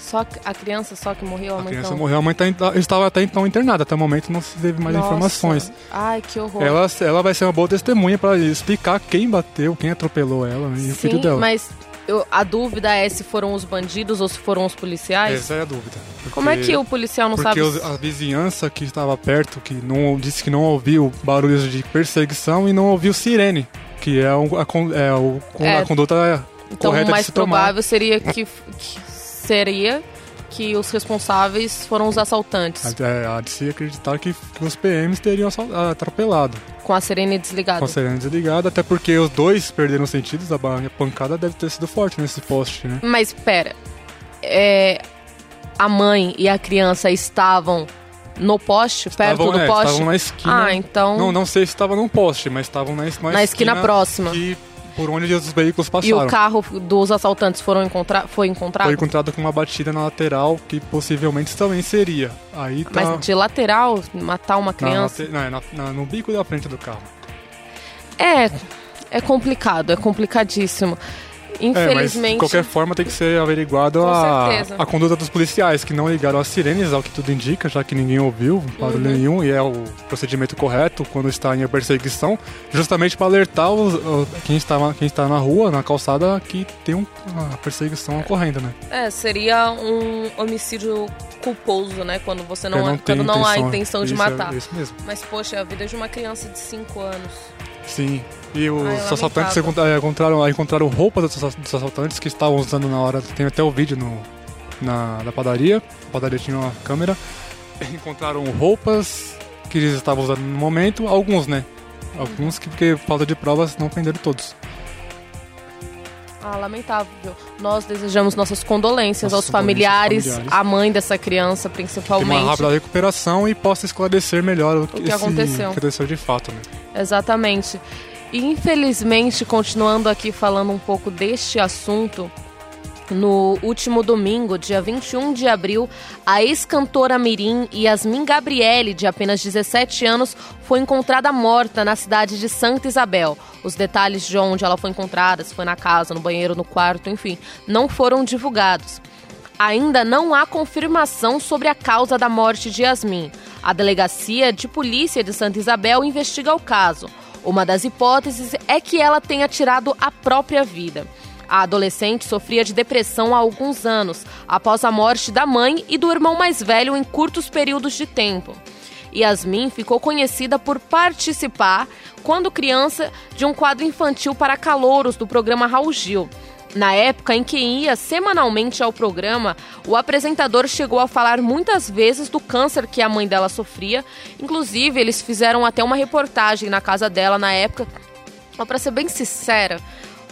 Só a criança só que morreu, a A mãe criança então... morreu, a mãe tá, estava até então internada, até o momento não se teve mais Nossa. informações. Ai, que horror. Ela, ela vai ser uma boa testemunha para explicar quem bateu, quem atropelou ela e o filho Sim, dela. mas eu- a dúvida é se foram os bandidos ou se foram os policiais. Essa é a dúvida. Como é Porque- que o policial não Porque sabe... os- a vizinhança que estava perto, que não disse que não ouviu barulhos de perseguição e não ouviu sirene, que é, um- a, é o- É. a conduta Então, correta o de mais se tomar. provável seria que, que seria que os responsáveis foram os assaltantes, É, há de se acreditar que, que os PMs teriam atropelado. Com a sirene desligada. Com a sirene desligada, até porque os dois perderam os sentidos, a pancada deve ter sido forte nesse poste, né? Mas pera, é, a mãe e a criança estavam no poste, perto Estavam, do é, poste? estavam na esquina. Ah, então... Não, não sei se estava num poste, mas estavam na, na, Na esquina próxima. Que, por onde os veículos E passaram. o carro dos assaltantes foram encontrar, foi encontrado? Foi encontrado com uma batida na lateral que possivelmente também seria. Aí tá Mas de lateral, matar uma criança? na- não, é na- na- no bico da frente do carro. É, é complicado, é complicadíssimo. É, mas Infelizmente... de qualquer forma tem que ser averiguado a, a conduta dos policiais, que não ligaram as sirenes, ao que tudo indica, já que ninguém ouviu barulho Uhum. nenhum, e é o procedimento correto quando está em perseguição, justamente para alertar os, o- quem, está, quem está na rua, na calçada, que tem um- uma perseguição ocorrendo, né? É, seria um homicídio culposo, né? Quando você não, não tem quando não há intenção- intenção de é- matar. isso mesmo. Mas, poxa, a vida é de uma criança de 5 anos. Sim. E os Ai, assaltantes encontra- encontraram, encontraram roupas dos ass- dos assaltantes que estavam usando na hora. Tem até o vídeo no, na, na padaria. A padaria tinha uma câmera. Encontraram roupas que eles estavam usando no momento. Alguns, né? Alguns que, porque falta de provas, não prenderam todos. Ah, lamentável. Nós desejamos nossas condolências Nossas aos familiares, familiares. à mãe dessa criança, Tem uma principalmente. rápida recuperação e possa esclarecer melhor o, que o que aconteceu de fato, né? Exatamente. Infelizmente, continuando aqui falando um pouco deste assunto, No último domingo, dia 21 de abril, a ex-cantora Mirim Yasmin Gabriele, de apenas 17 anos, foi encontrada morta na cidade de Santa Isabel. Os detalhes de onde ela foi encontrada, se foi na casa, no banheiro, no quarto, enfim, não foram divulgados. Ainda não há confirmação sobre a causa da morte de Yasmin. A delegacia de polícia de Santa Isabel investiga o caso. Uma das hipóteses é que ela tenha tirado a própria vida. A adolescente sofria de depressão há alguns anos, após a morte da mãe e do irmão mais velho em curtos períodos de tempo. Yasmin ficou conhecida por participar, quando criança, de um quadro infantil para calouros do programa Raul Gil. Na época em que ia semanalmente ao programa, o apresentador chegou a falar muitas vezes do câncer que a mãe dela sofria. Inclusive, eles fizeram até uma reportagem na casa dela na época. Mas, pra ser bem sincera,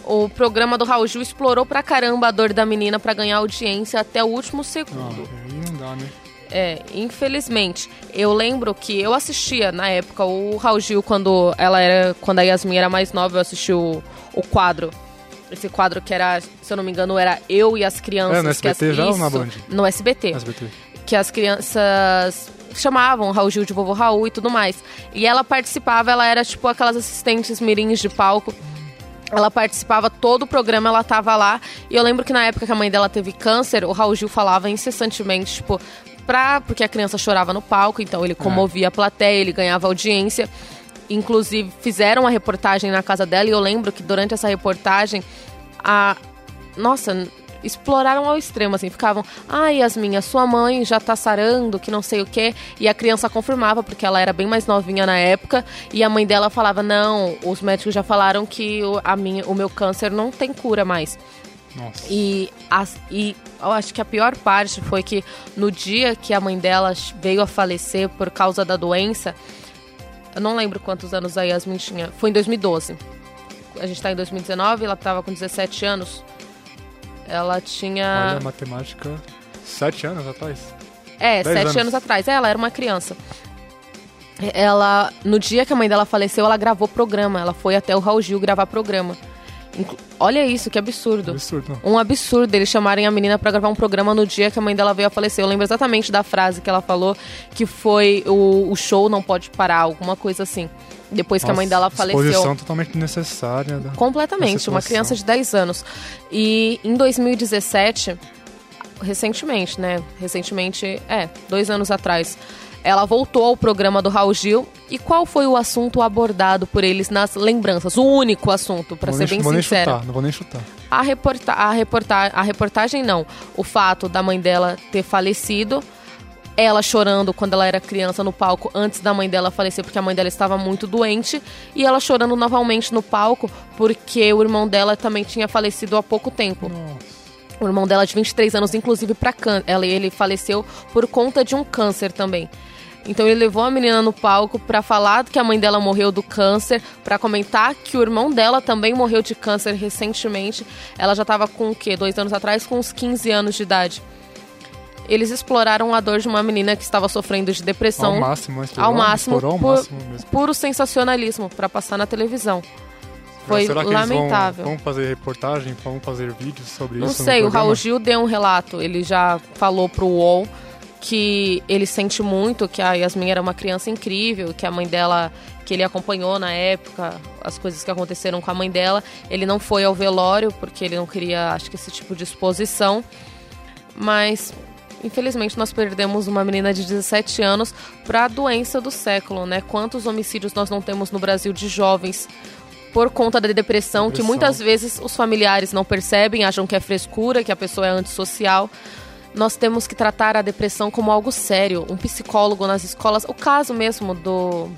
o programa do Raul Gil explorou pra caramba a dor da menina para ganhar audiência até o último segundo. Ah, não dá, né? É, infelizmente. Eu lembro que eu assistia na época o Raul Gil quando ela era. Quando a Yasmin era mais nova, eu assisti o, o quadro. Esse quadro que era, se eu não me engano, era eu e as crianças. É, no que as- SBT já ou na isso, Band? No SBT SBT. que as crianças chamavam Raul Gil de vovô Raul e tudo mais. E ela participava, ela era tipo aquelas assistentes mirins de palco. Ela participava todo o programa, ela tava lá. E eu lembro que na época que a mãe dela teve câncer, o Raul Gil falava incessantemente, tipo, pra, porque a criança chorava no palco, então ele comovia a plateia, ele ganhava audiência. Inclusive, fizeram a reportagem na casa dela e eu lembro que durante essa reportagem, a. Nossa, exploraram ao extremo, assim, ficavam, ai, Yasmin, a sua mãe já tá sarando, que não sei o quê. E a criança confirmava, porque ela era bem mais novinha na época, e a mãe dela falava, não, os médicos já falaram que o, a minha, o meu câncer não tem cura mais. Nossa. E, as- e eu acho que a pior parte foi que no dia que a mãe dela veio a falecer por causa da doença, eu não lembro quantos anos a Yasmin tinha, foi em 2012. A gente tá em 2019, ela tava com 17 anos. Ela tinha. Olha, matemática, sete anos atrás. É, Dez sete anos. anos. atrás. É, ela era uma criança. Ela, no dia que a mãe dela faleceu, ela gravou programa. Ela foi até o Raul Gil gravar programa. Olha isso, que absurdo. Absurdo. Um absurdo eles chamarem a menina pra gravar um programa no dia que a mãe dela veio a falecer. Eu lembro exatamente da frase que ela falou, que foi o, o show não pode parar, alguma coisa assim. Depois que a mãe dela faleceu. Exposição totalmente desnecessária. Da... Completamente, Essa uma criança de 10 anos. E em 2017, recentemente, né? Recentemente, é, dois anos atrás, ela voltou ao programa do Raul Gil. E qual foi o assunto abordado por eles nas lembranças? O único assunto, Não ser nem, bem vou nem chutar, não vou nem chutar. A, reporta a, reporta a reportagem não. O fato da mãe dela ter falecido. Ela chorando quando ela era criança no palco antes da mãe dela falecer, porque a mãe dela estava muito doente. E ela chorando novamente no palco, porque o irmão dela também tinha falecido há pouco tempo. Nossa. O irmão dela de 23 anos, inclusive, para. Ela, ele faleceu por conta de um câncer também. Então ele levou a menina no palco pra falar que a mãe dela morreu do câncer, pra comentar que o irmão dela também morreu de câncer recentemente. Ela já tava com o quê? Dois anos atrás, com uns 15 anos de idade. Eles exploraram a dor de uma menina que estava sofrendo de depressão Ao máximo, mas ao máximo, Estourou ao máximo mesmo. puro sensacionalismo pra passar na televisão. Foi Será que lamentável. Vão, fazer reportagem, vão fazer vídeos sobre Não isso? no sei, o? Raul Gil deu um relato. Ele já falou pro UOL que ele sente muito que a Yasmin era uma criança incrível, que a mãe dela, que ele acompanhou na época, as coisas que aconteceram com a mãe dela. Ele não foi ao velório porque ele não queria, acho que esse tipo de exposição. Mas infelizmente nós perdemos uma menina de 17 anos para a doença do século, né? Quantos homicídios nós não temos no Brasil de jovens por conta da depressão, que Depressão. muitas vezes os familiares não percebem, acham que é frescura, que a pessoa é antissocial. Nós temos que tratar a depressão como algo sério. Um psicólogo nas escolas. O caso mesmo do.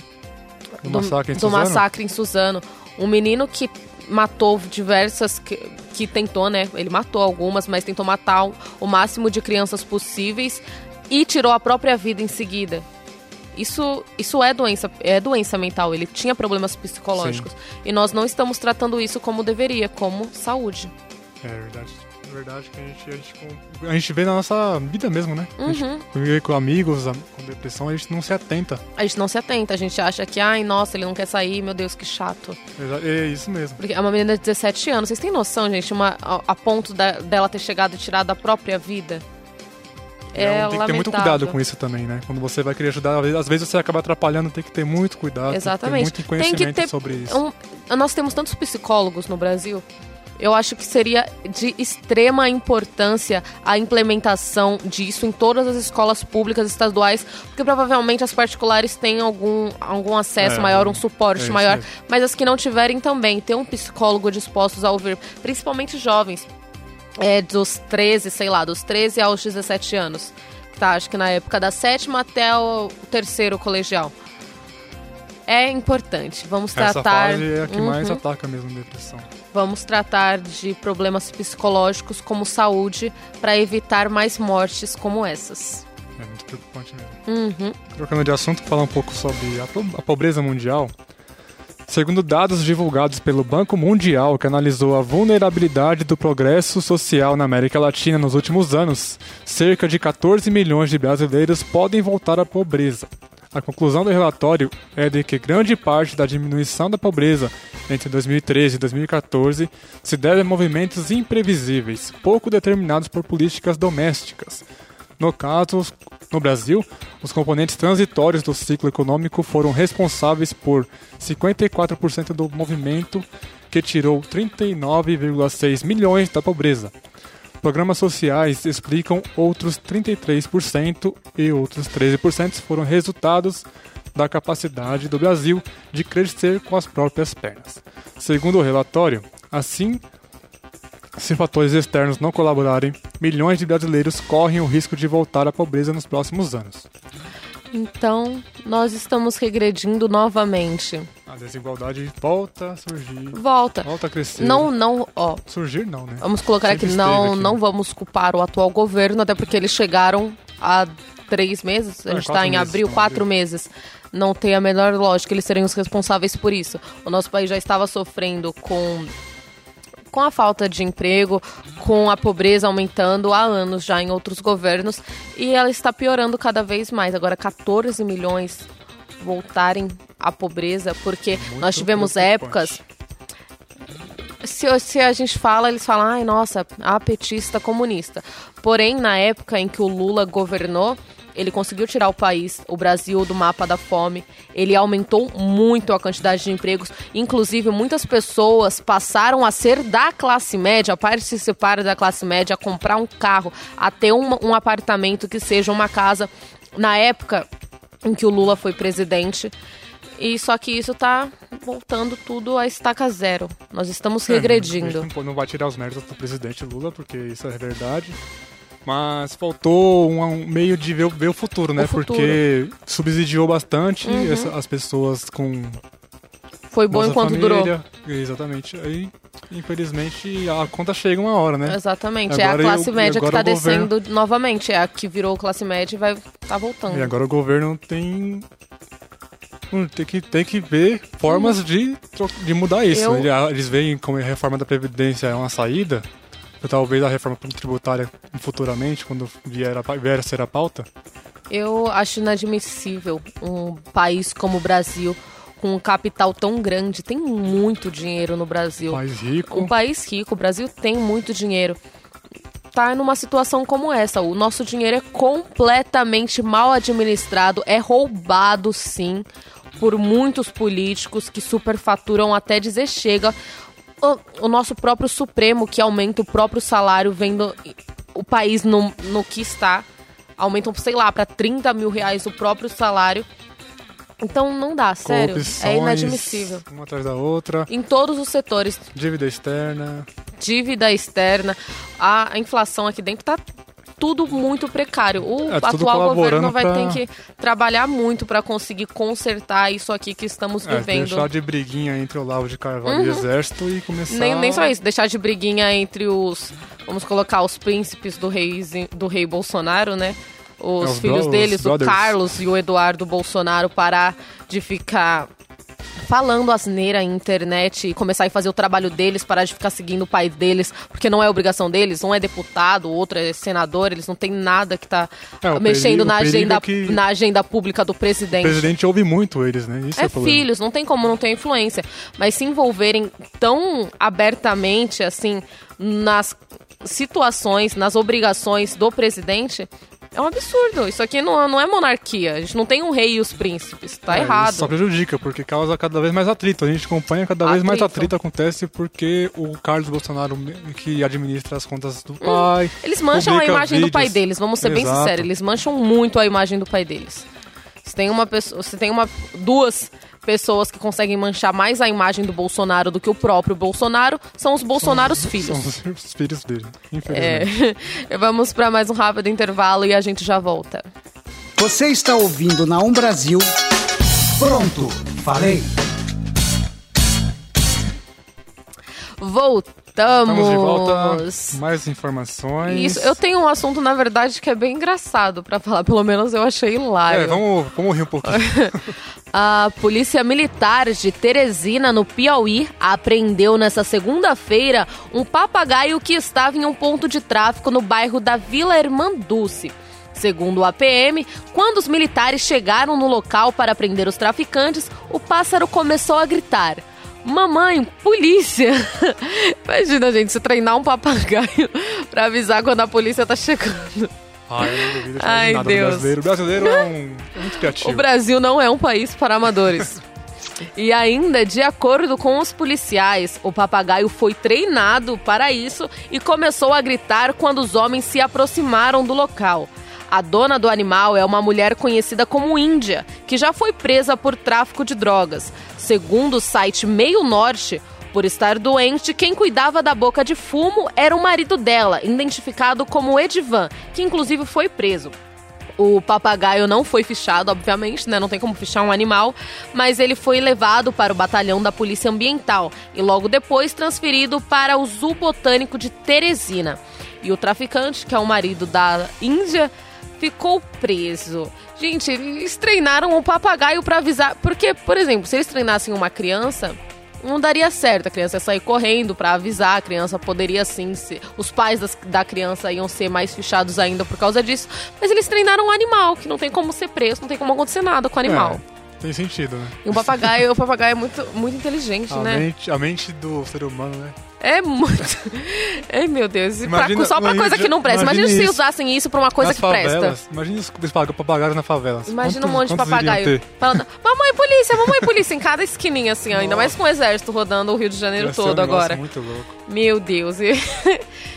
Do massacre em do Suzano? massacre em Suzano. Um menino que matou diversas. Que, que tentou, né? Ele matou algumas, mas tentou matar o, máximo de crianças possíveis e tirou a própria vida em seguida. Isso, isso é doença, é doença mental. Ele tinha problemas psicológicos. E nós não estamos tratando isso como deveria, como saúde. É verdade. Verdade, que a gente, a gente, a gente vê na nossa vida mesmo, né? A gente Uhum. vive com amigos com depressão, a gente não se atenta. A gente não se atenta, a gente acha que, ai, nossa, ele não quer sair, meu Deus, que chato. É isso mesmo. Porque é uma menina de 17 anos. Vocês têm noção, gente, uma, a, a ponto da- dela ter chegado e tirado a própria vida? É, Então, tem que ter muito cuidado com isso também, né? Quando você vai querer ajudar, às vezes- você acaba atrapalhando, tem que ter muito cuidado. Exatamente. Tem que ter muito conhecimento ter sobre isso. um- nós temos tantos psicólogos no Brasil. Eu acho que seria de extrema importância a implementação disso em todas as escolas públicas estaduais, porque provavelmente as particulares têm algum, algum acesso É, maior, um suporte é maior, mas as que não tiverem também, ter um psicólogo dispostos a ouvir, principalmente jovens, é, dos 13, sei lá, dos 13 aos 17 anos. Tá, acho que na época da sétima até o terceiro colegial. É importante. Vamos Essa tratar. fase é a que mais Uhum. ataca mesmo a depressão. Vamos tratar de problemas psicológicos como saúde para evitar mais mortes como essas. É muito preocupante mesmo. Uhum. Trocando de assunto, falar um pouco sobre a, po- a pobreza mundial. Segundo dados divulgados pelo Banco Mundial, que analisou a vulnerabilidade do progresso social na América Latina nos últimos anos, cerca de 14 milhões de brasileiros podem voltar à pobreza. A conclusão do relatório é de que grande parte da diminuição da pobreza entre 2013 e 2014 se deve a movimentos imprevisíveis, pouco determinados por políticas domésticas. No caso, no Brasil, os componentes transitórios do ciclo econômico foram responsáveis por 54% do movimento, que tirou 39,6 milhões da pobreza. Programas sociais explicam outros 33% e outros 13% foram resultados da capacidade do Brasil de crescer com as próprias pernas. Segundo o relatório, assim se fatores externos não colaborarem, milhões de brasileiros correm o risco de voltar à pobreza nos próximos anos. Então, nós estamos regredindo novamente. A desigualdade volta a surgir, Volta. volta a crescer. Não, não, ó. Surgir não, né? Vamos colocar Sempre aqui, não, aqui. não vamos culpar o atual governo, até porque eles chegaram há três meses, a gente está em abril, quatro abril. meses. Não tem a menor lógica, eles seriam os responsáveis por isso. O nosso país já estava sofrendo com com a falta de emprego, com a pobreza aumentando há anos já em outros governos e ela está piorando cada vez mais. Agora 14 milhões voltarem à pobreza porque nós tivemos épocas se, se a gente fala, eles falam, ai, nossa, a petista comunista. Porém, na época em que o Lula governou, ele conseguiu tirar o país, o Brasil, do mapa da fome. Ele aumentou muito a quantidade de empregos. Inclusive, muitas pessoas passaram a ser da classe média, a participar da classe média, a comprar um carro, a ter um, um apartamento que seja uma casa. Na época em que o Lula foi presidente. E só que isso tá voltando tudo a estaca zero. Nós estamos É, regredindo. não, não vai tirar os méritos do presidente Lula, porque isso é verdade. Mas faltou um, meio de ver, o- ver o futuro, né? O futuro. Uhum. Porque subsidiou bastante essa- as pessoas com Foi bom enquanto durou. Família. Exatamente. Aí, infelizmente, a conta chega uma hora, né? Exatamente. Agora é a classe eu- média que tá o governo- descendo novamente. É a que virou classe média e vai tá voltando. E agora o governo tem. Tem que, tem que ver formas de, de mudar isso. Eu- a- Eles veem como a reforma da Previdência é uma saída. Ou Talvez a reforma tributária futuramente, quando vier a, vier a ser a pauta. Eu acho inadmissível um país como o Brasil, com um capital tão grande, tem muito dinheiro no Brasil. País rico. Um país rico, o Brasil tem muito dinheiro. Tá numa situação como essa. O nosso dinheiro é completamente mal administrado, é roubado sim por muitos políticos que superfaturam até dizer chega. O, o nosso próprio Supremo, que aumenta o próprio salário, vendo o país no, no que está, aumentam, sei lá, para 30 mil reais o próprio salário. Então não dá, sério. É inadmissível. Uma atrás da outra. Em todos os setores, Dívida externa. dívida externa, a, a inflação aqui dentro tá tudo muito precário. O É, atual governo vai pra- ter que trabalhar muito para conseguir consertar isso aqui que estamos É, vivendo. deixar de briguinha entre o Lavo de Carvalho e o Exército e começar. Nem, nem só isso, deixar de briguinha entre os, vamos colocar, os príncipes do rei, do rei Bolsonaro, né? Os É, os filhos bro- deles, os o. Carlos e o Eduardo Bolsonaro, parar de ficar falando asneira em internet e começar a fazer o trabalho deles, parar de ficar seguindo o pai deles, porque não é obrigação deles, um é deputado, o outro é senador, eles não tem nada que tá É, mexendo perigo- na agenda, é na agenda pública do O presidente. presidente ouve muito eles, né? Isso é, É filhos, não tem como não ter influência. Mas se envolverem tão abertamente, assim, nas situações, nas obrigações do presidente, é um absurdo. Isso aqui não, não é monarquia. A gente não tem um rei e os príncipes. Tá É, errado. Isso só prejudica, porque causa cada vez mais atrito. A gente acompanha cada vez mais Atrito. atrito acontece porque o Carlos Bolsonaro, que administra as contas do pai. Eles mancham a imagem do pai vídeos. deles, vamos ser bem Exato. sinceros. Eles mancham muito a imagem do pai deles. Se tem uma pessoa, se tem uma duas pessoas que conseguem manchar mais a imagem do Bolsonaro do que o próprio Bolsonaro, são os Bolsonaros filhos. São os filhos dele, infelizmente. É, vamos para mais um rápido intervalo e a gente já volta. Você está ouvindo na Um Brasil. Pronto, falei. Voltamos. Estamos de volta. Mais informações. Isso, eu tenho um assunto, na verdade, que é bem engraçado pra falar. Pelo menos eu achei hilário. É, vamos, vamos rir um pouquinho. A Polícia Militar de Teresina, no Piauí, apreendeu nessa segunda-feira um papagaio que estava em um ponto de tráfico no bairro da Vila Irmanduce. Segundo o APM, quando os militares chegaram no local para prender os traficantes, o pássaro começou a gritar. Mamãe, polícia! Imagina, gente, se treinar um papagaio pra avisar quando a polícia tá chegando. Ai, eu de Ai, Deus. brasileiro. O brasileiro é, um, é muito criativo. O Brasil não é um país para amadores. E ainda, de acordo com os policiais, o papagaio foi treinado para isso e começou a gritar quando os homens se aproximaram do local. A dona do animal é uma mulher conhecida como Índia, que já foi presa por tráfico de drogas. Segundo o site Meio Norte, por estar doente, quem cuidava da boca de fumo era o marido dela, identificado como Edivan, que inclusive foi preso. O papagaio não foi fichado, obviamente, né? Não tem como fichar um animal, mas ele foi levado para o batalhão da Polícia Ambiental e logo depois transferido para o Zoo Botânico de Teresina. E o traficante, que é o marido da Índia, ficou preso. Gente, eles treinaram o papagaio para avisar, porque, por exemplo, se eles treinassem uma criança, não daria certo. A criança ia sair correndo para avisar, a criança poderia sim ser. Os pais das- da criança iam ser mais fichados ainda por causa disso. Mas eles treinaram um animal, que não tem como ser preso, não tem como acontecer nada com o animal. É, tem sentido, né? E um papagaio, o papagaio é muito, muito inteligente, A, né? mente, a mente do ser humano, né? É muito. Ai, meu Deus. E pra- Imagina- só pra imagina- coisa que não presta. Imagina, imagine se usassem isso pra uma coisa que presta. favelas. Imagina os os papagaios na favela. Imagina um Quantos- monte de papagaio falando: Mamãe, polícia, mamãe, polícia, em cada esquininha, assim, ó, ainda mais com o exército rodando o Rio de Janeiro um todo negócio agora. muito louco. Meu Deus. E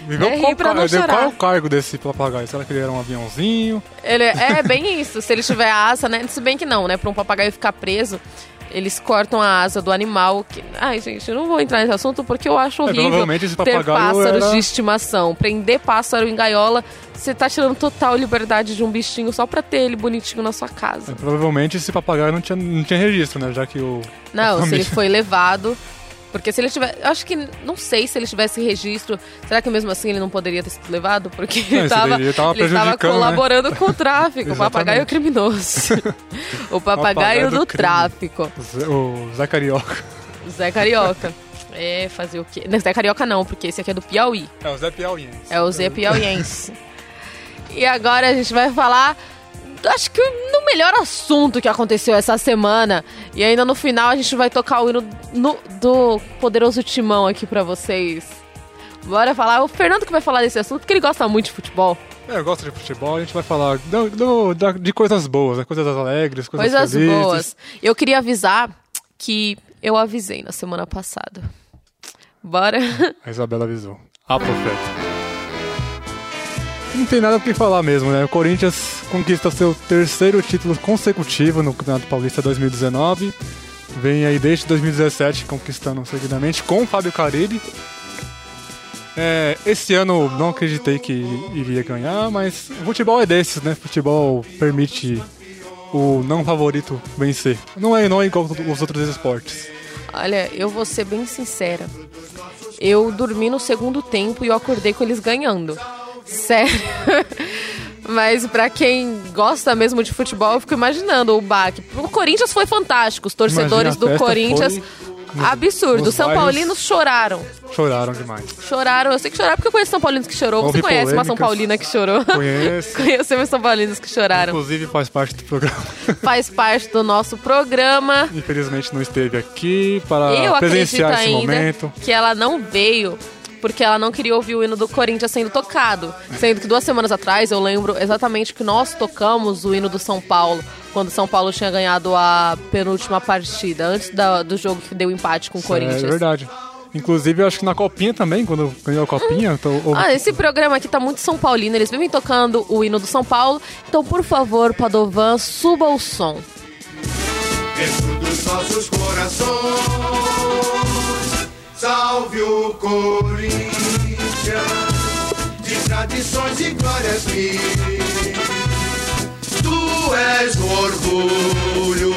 É qual, rir pra não chorar. qual é o cargo desse papagaio? Será que ele era um aviãozinho? ele é bem isso. Se ele tiver asa, né? Se bem que não, né? Pra um papagaio ficar preso, eles cortam a asa do animal. Que... Ai, gente, eu não vou entrar nesse assunto porque eu acho horrível É, provavelmente esse ter pássaros era- de estimação. Prender pássaro em gaiola, você tá tirando total liberdade de um bichinho só pra ter ele bonitinho na sua casa. É, provavelmente esse papagaio não tinha, não tinha registro, né? Já que o. Não, se ele foi levado. Porque se ele tiver. Acho que. Não sei se ele tivesse registro. Será que mesmo assim ele não poderia ter sido levado? Porque ele esse tava, daí ele tava ele tava prejudicando, né? colaborando com o tráfico. o papagaio criminoso. o papagaio Papagaio do, do tráfico. O Zé, o Zé Carioca. Zé Carioca. É, fazer o quê? Não, Zé Carioca não, porque esse aqui é do Piauí. É o Zé Piauiense. É o Zé Piauiense. e agora a gente vai falar, acho que no melhor assunto que aconteceu essa semana. E ainda no final a gente vai tocar o hino no- do Poderoso Timão aqui pra vocês. Bora falar. O Fernando que vai falar desse assunto, porque ele gosta muito de futebol. É, eu gosto de futebol, a gente vai falar do- do- da- de coisas boas, né? coisas alegres, coisas, Coisas felizes. boas. Eu queria avisar que eu avisei na semana passada. Bora? A Isabela avisou. A profeta. Não tem nada o que falar mesmo, né? O Corinthians conquista seu terceiro título consecutivo no Campeonato Paulista 2019. Vem aí desde 2017 conquistando seguidamente com o Fábio Carille. É, esse ano não acreditei que iria ganhar, mas o futebol é desses, né? Futebol permite o não favorito vencer. Não é, não é igual os outros esportes. Olha, eu vou ser bem sincera. Eu dormi no segundo tempo e eu acordei com eles ganhando. Sério. Mas pra quem gosta mesmo de futebol, eu fico imaginando o baque. O Corinthians foi fantástico. Os torcedores do Corinthians. foi Absurdo. nos Os São bairros. Paulinos choraram. Choraram demais. Choraram. Eu sei que choraram porque eu conheço São Paulinos que chorou. Houve Você conhece uma São. Paulina que chorou? Conheço. Conhecemos São Paulinos que choraram. Inclusive faz parte do programa. Faz parte do nosso programa. Infelizmente não esteve aqui para Eu presenciar esse ainda momento. que ela não veio porque ela não queria ouvir o hino do Corinthians sendo tocado. Sendo que duas semanas atrás eu lembro exatamente que nós tocamos o hino do São Paulo, quando o São Paulo tinha ganhado a penúltima partida, antes da- do jogo que deu empate com o Corinthians. É verdade. Inclusive, eu acho que na Copinha também, quando ganhou a Copinha, então, houve- Ah, esse programa aqui tá muito São Paulino, eles vivem tocando o hino do São Paulo. Então, por favor, Padovan, suba o som. dentro dos nossos corações. Salve o Corinthians, de tradições e glórias mil. Tu és o orgulho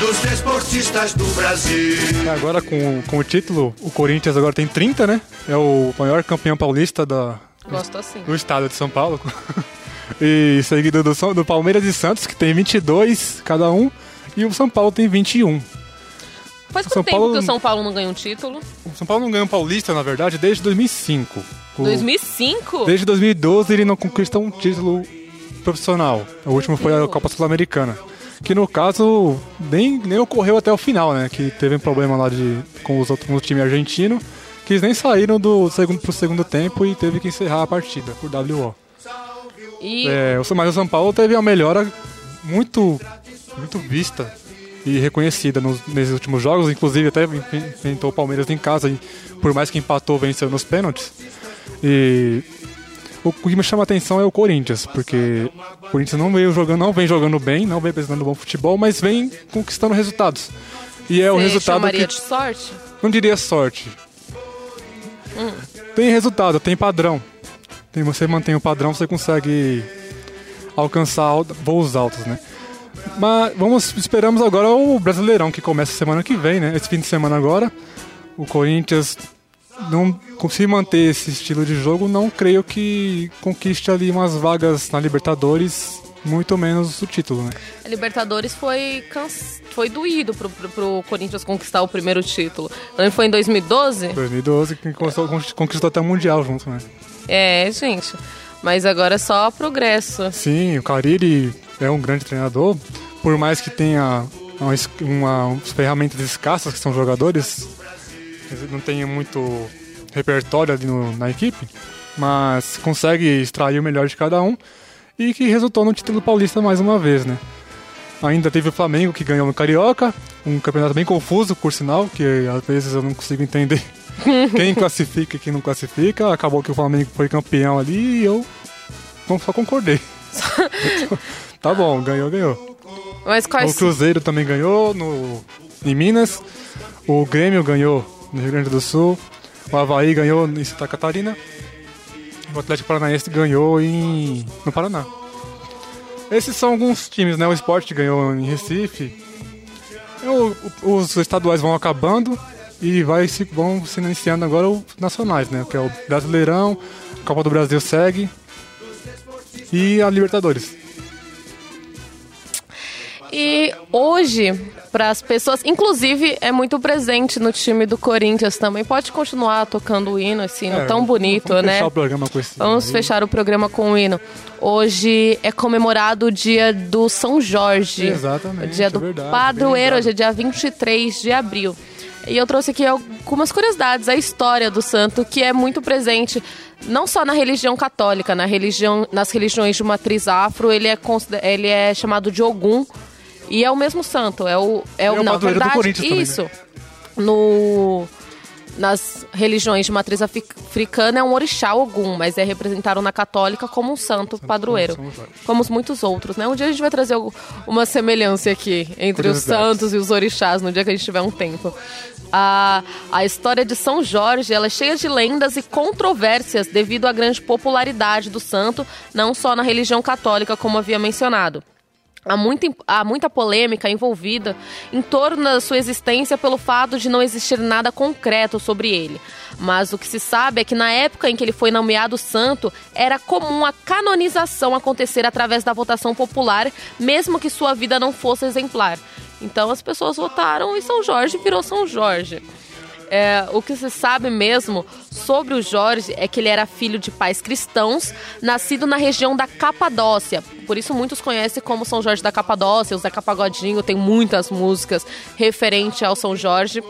dos desportistas do Brasil. agora com, com o título, o Corinthians agora tem 30, né? É o maior campeão paulista da, Gosto assim. do estado de São Paulo. e seguido do, São- do Palmeiras e Santos, que tem 22 cada um. E o São Paulo tem 21. Faz quanto tempo Paulo- que o São Paulo não ganha um título? O São Paulo não ganhou um paulista, na verdade, desde 2005. O- 2005? Desde 2012 ele não conquista um título profissional. O último foi a Copa Sul-Americana. Que no caso nem, nem ocorreu até o final, né? Que teve um problema lá de, com, os outros, com o time argentino. Que eles nem saíram do segundo pro segundo tempo e teve que encerrar a partida por WO. E É, mas o São Paulo teve uma melhora muito, muito vista e reconhecida nos, nesses últimos jogos. Inclusive até enfren- enfrentou o Palmeiras em casa e por mais que empatou, venceu nos pênaltis. E o que me chama a atenção é o Corinthians, porque o Corinthians não veio jogando, não vem jogando bem, não vem apresentando bom futebol, mas vem conquistando resultados. E é o você resultado chamaria que de sorte? não diria sorte. Tem resultado, tem padrão. Tem, você mantém o padrão, você consegue alcançar al- voos altos, né? Mas vamos, esperamos agora o Brasileirão que começa semana que vem, né? Esse fim de semana agora. O Corinthians não conseguir manter esse estilo de jogo, não creio que conquiste ali umas vagas na Libertadores, muito menos o título, né? A Libertadores foi, cans... foi doído pro, pro, pro Corinthians conquistar o primeiro título. Que foi em 2012? 2012 que conquistou, conquistou até o Mundial junto, né? É, gente. Mas agora é só progresso. Sim, o Cariri é um grande treinador. Por mais que tenha uma, uma, ferramentas escassas, que são jogadores, não tem muito repertório ali no- na equipe, mas consegue extrair o melhor de cada um e que resultou no título paulista mais uma vez, né? Ainda teve o Flamengo que ganhou no Carioca, um campeonato bem confuso, por sinal, que às vezes eu não consigo entender quem classifica e quem não classifica. Acabou que o Flamengo foi campeão ali e eu só concordei. tá bom, ganhou, ganhou. Mas O quais. Cruzeiro também ganhou no, em Minas. O Grêmio ganhou no Rio Grande do Sul. O Havaí ganhou em Santa Catarina. O Atlético Paranaense ganhou em, no Paraná. Esses são alguns times, né? O Sport ganhou em Recife. O- o- os estaduais vão acabando e vai se, vão se iniciando agora os nacionais, né? Que é o Brasileirão, a Copa do Brasil segue e a Libertadores. E hoje, para as pessoas, inclusive é muito presente no time do Corinthians também. Pode continuar tocando o hino, esse hino É, tão bonito, vamos né? fechar o programa com esse Vamos fechar o programa com o hino. Hoje é comemorado o dia do São Jorge. Exatamente, O dia é do verdade, bem padroeiro, hoje é dia 23 de abril. E eu trouxe aqui algumas curiosidades, a história do santo, que é muito presente não só na religião católica, na religião, nas religiões de matriz afro, ele é, ele é chamado de Ogum. E é o mesmo santo, é o. É, é o o na padroeiro do verdade, Corinthians também, né? isso. No nas religiões de matriz afri- africana é um orixá Ogum, mas é representado na católica como um santo padroeiro. Como os muitos outros, né? Um dia a gente vai trazer uma semelhança aqui entre os santos e os orixás, no dia que a gente tiver um tempo. A, a história de São Jorge ela é cheia de lendas e controvérsias devido à grande popularidade do santo, não só na religião católica, como havia mencionado. Há muita, há muita polêmica envolvida em torno da sua existência pelo fato de não existir nada concreto sobre ele. Mas o que se sabe é que na época em que ele foi nomeado santo, era comum a canonização acontecer através da votação popular, mesmo que sua vida não fosse exemplar. Então as pessoas votaram e São Jorge virou São Jorge. É, o que se sabe mesmo sobre o Jorge é que ele era filho de pais cristãos, nascido na região da Capadócia. Por isso muitos conhecem como São Jorge da Capadócia, o Zeca Pagodinho tem muitas músicas referente ao São Jorge.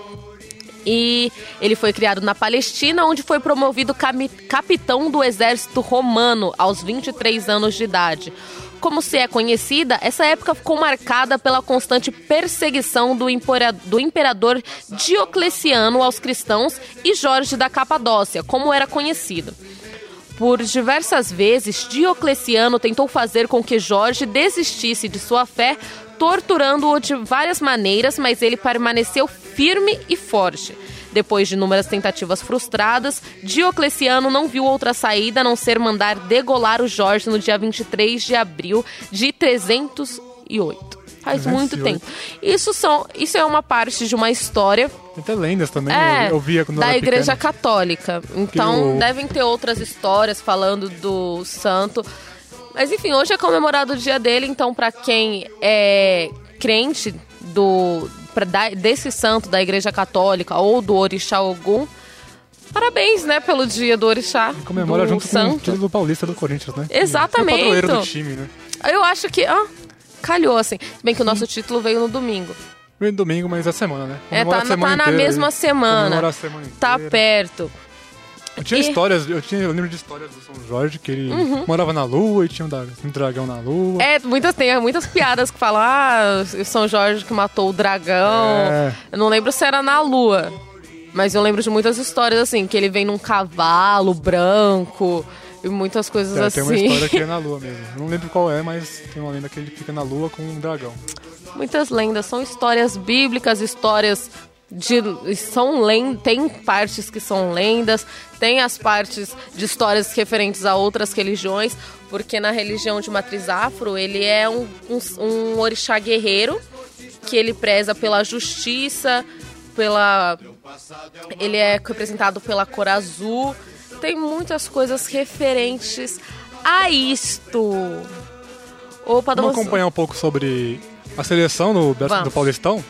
E ele foi criado na Palestina, onde foi promovido capitão do exército romano aos 23 anos de idade como se é conhecida, essa época ficou marcada pela constante perseguição do, do imperador Diocleciano aos cristãos e Jorge da Capadócia, como era conhecido. Por diversas vezes, Diocleciano tentou fazer com que Jorge desistisse de sua fé, torturando-o de várias maneiras, mas ele permaneceu firme e forte. Depois de inúmeras tentativas frustradas, Diocleciano não viu outra saída a não ser mandar degolar o Jorge no dia 23 de abril de 308 faz muito tempo. Isso, são, isso é uma parte de uma história. Tem até lendas também, é, eu, eu via quando Da era Igreja pequeno. Católica. Então, o- devem ter outras histórias falando do santo. Mas enfim, hoje é comemorado o dia dele, então para quem é crente do pra, desse santo da Igreja Católica ou do Orixá Ogum, parabéns, né, pelo dia do Orixá. Comemora do junto com o santo. título paulista do Corinthians, né? Exatamente. É o padroeiro do time, né? Eu acho que, ah, calhou assim. Se bem que o nosso título veio no domingo. Vem domingo, mas é semana, né? É, Comemora tá, a semana tá na mesma aí. semana. Comemora a semana Tá inteira. perto. Eu tinha E- histórias, eu, tinha, eu lembro de histórias do São Jorge, que ele morava na lua e tinha um, dragão na lua. Uhum. É, muitas, tem muitas piadas que falam, ah, o São Jorge que matou o dragão. É. Eu não lembro se era na lua. Mas eu lembro de muitas histórias assim, que ele vem num cavalo branco e muitas coisas É, assim. Tem uma história que é na lua mesmo. Eu não lembro qual é, mas tem uma lenda que ele fica na lua com um dragão. Muitas lendas, são histórias bíblicas, histórias de são lendas, tem partes que são lendas, tem as partes de histórias referentes a outras religiões, porque na religião de matriz afro, ele é um, um, um orixá guerreiro que ele preza pela justiça, pela ele é representado pela cor azul. Tem muitas coisas referentes a isto. Opa, Vamos acompanhar um pouco sobre a seleção do, do. Paulistão.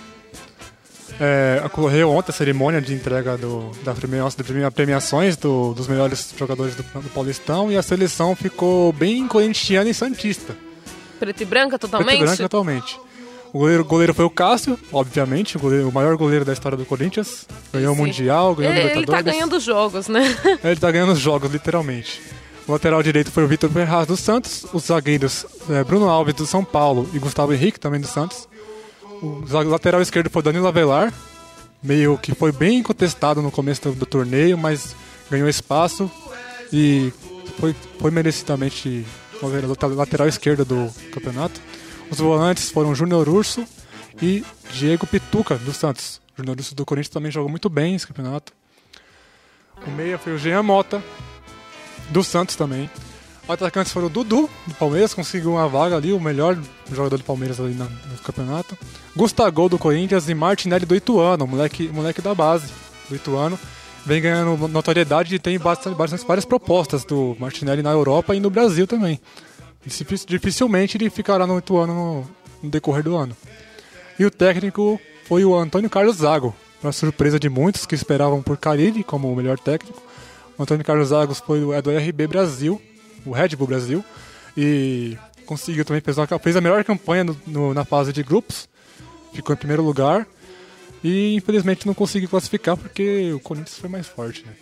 É, ocorreu ontem a cerimônia de entrega do, da premia- premiações do- dos melhores jogadores do, do Paulistão e a seleção ficou bem corintiana e santista. Preto e branca Preto totalmente? e branco totalmente. O goleiro, goleiro foi o Cássio, obviamente, o, goleiro- o maior goleiro da história do Corinthians. Ganhou o Sim. Mundial, ganhou o Ele, ele Libertadores. tá ganhando jogos, né? Ele tá ganhando os jogos, literalmente. O lateral direito foi o Vitor Ferraz dos Santos. Os zagueiros é, Bruno Alves do São Paulo e Gustavo Henrique também do Santos. O lateral esquerdo foi Danilo Avelar. Meio que foi bem contestado no começo do, do torneio, mas ganhou espaço e foi, foi merecidamente o lateral- esquerdo do campeonato. Os volantes foram Júnior Urso e Diego Pituca do Santos. Júnior Urso do Corinthians também jogou muito bem esse campeonato. O meia foi o Jean Mota, do Santos também. Os atacantes foram o Dudu, do Palmeiras, conseguiu uma vaga ali, o melhor jogador do Palmeiras ali na- no campeonato. Gustavo do Corinthians e Martinelli do Ituano, moleque, moleque da base do Ituano. Vem ganhando notoriedade e tem bastante, bastante, várias propostas do Martinelli na Europa e no Brasil também. Dificil- Dificilmente ele ficará no Ituano no, no decorrer do ano. E o técnico foi o Antônio Carlos Zago, para surpresa de muitos que esperavam por Carilli como o melhor técnico. O Antônio Carlos Zago foi é do RB Brasil, o Red Bull Brasil, e conseguiu também fez, uma- fez a melhor campanha no- no- na fase de grupos, ficou em primeiro lugar e infelizmente não conseguiu classificar porque o Corinthians foi mais forte. Né?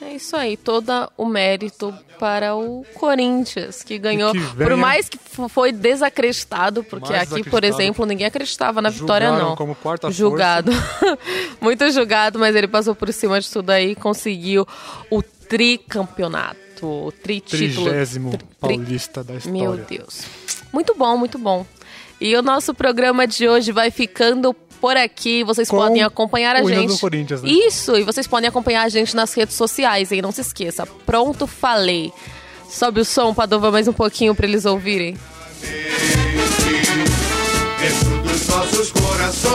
É isso aí, todo o mérito para o Corinthians, que ganhou. que Por venha- mais que foi desacreditado, porque Mais aqui, por exemplo, ninguém acreditava na vitória, não. como quarta julgado. Muito julgado, mas ele passou por cima de tudo aí e conseguiu o tricampeonato, o tritítulo. Trigésimo Tri- paulista da história. Meu Deus. Muito bom, muito bom. E o nosso programa de hoje vai ficando por aqui. Vocês Com podem acompanhar a gente. do Corinthians, né? Isso, e vocês podem acompanhar a gente nas redes sociais, hein? Não se esqueça. Pronto, falei. Sobe o som, Padova, mais um pouquinho pra eles ouvirem. Sim, nos nossos corações.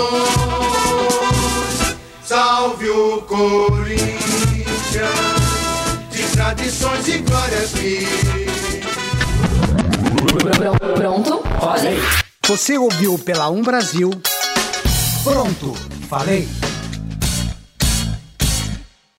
Salve o Corinthians, tradições e glórias mil. Pronto? Falei. Você ouviu pela Um Brasil. Pronto, falei.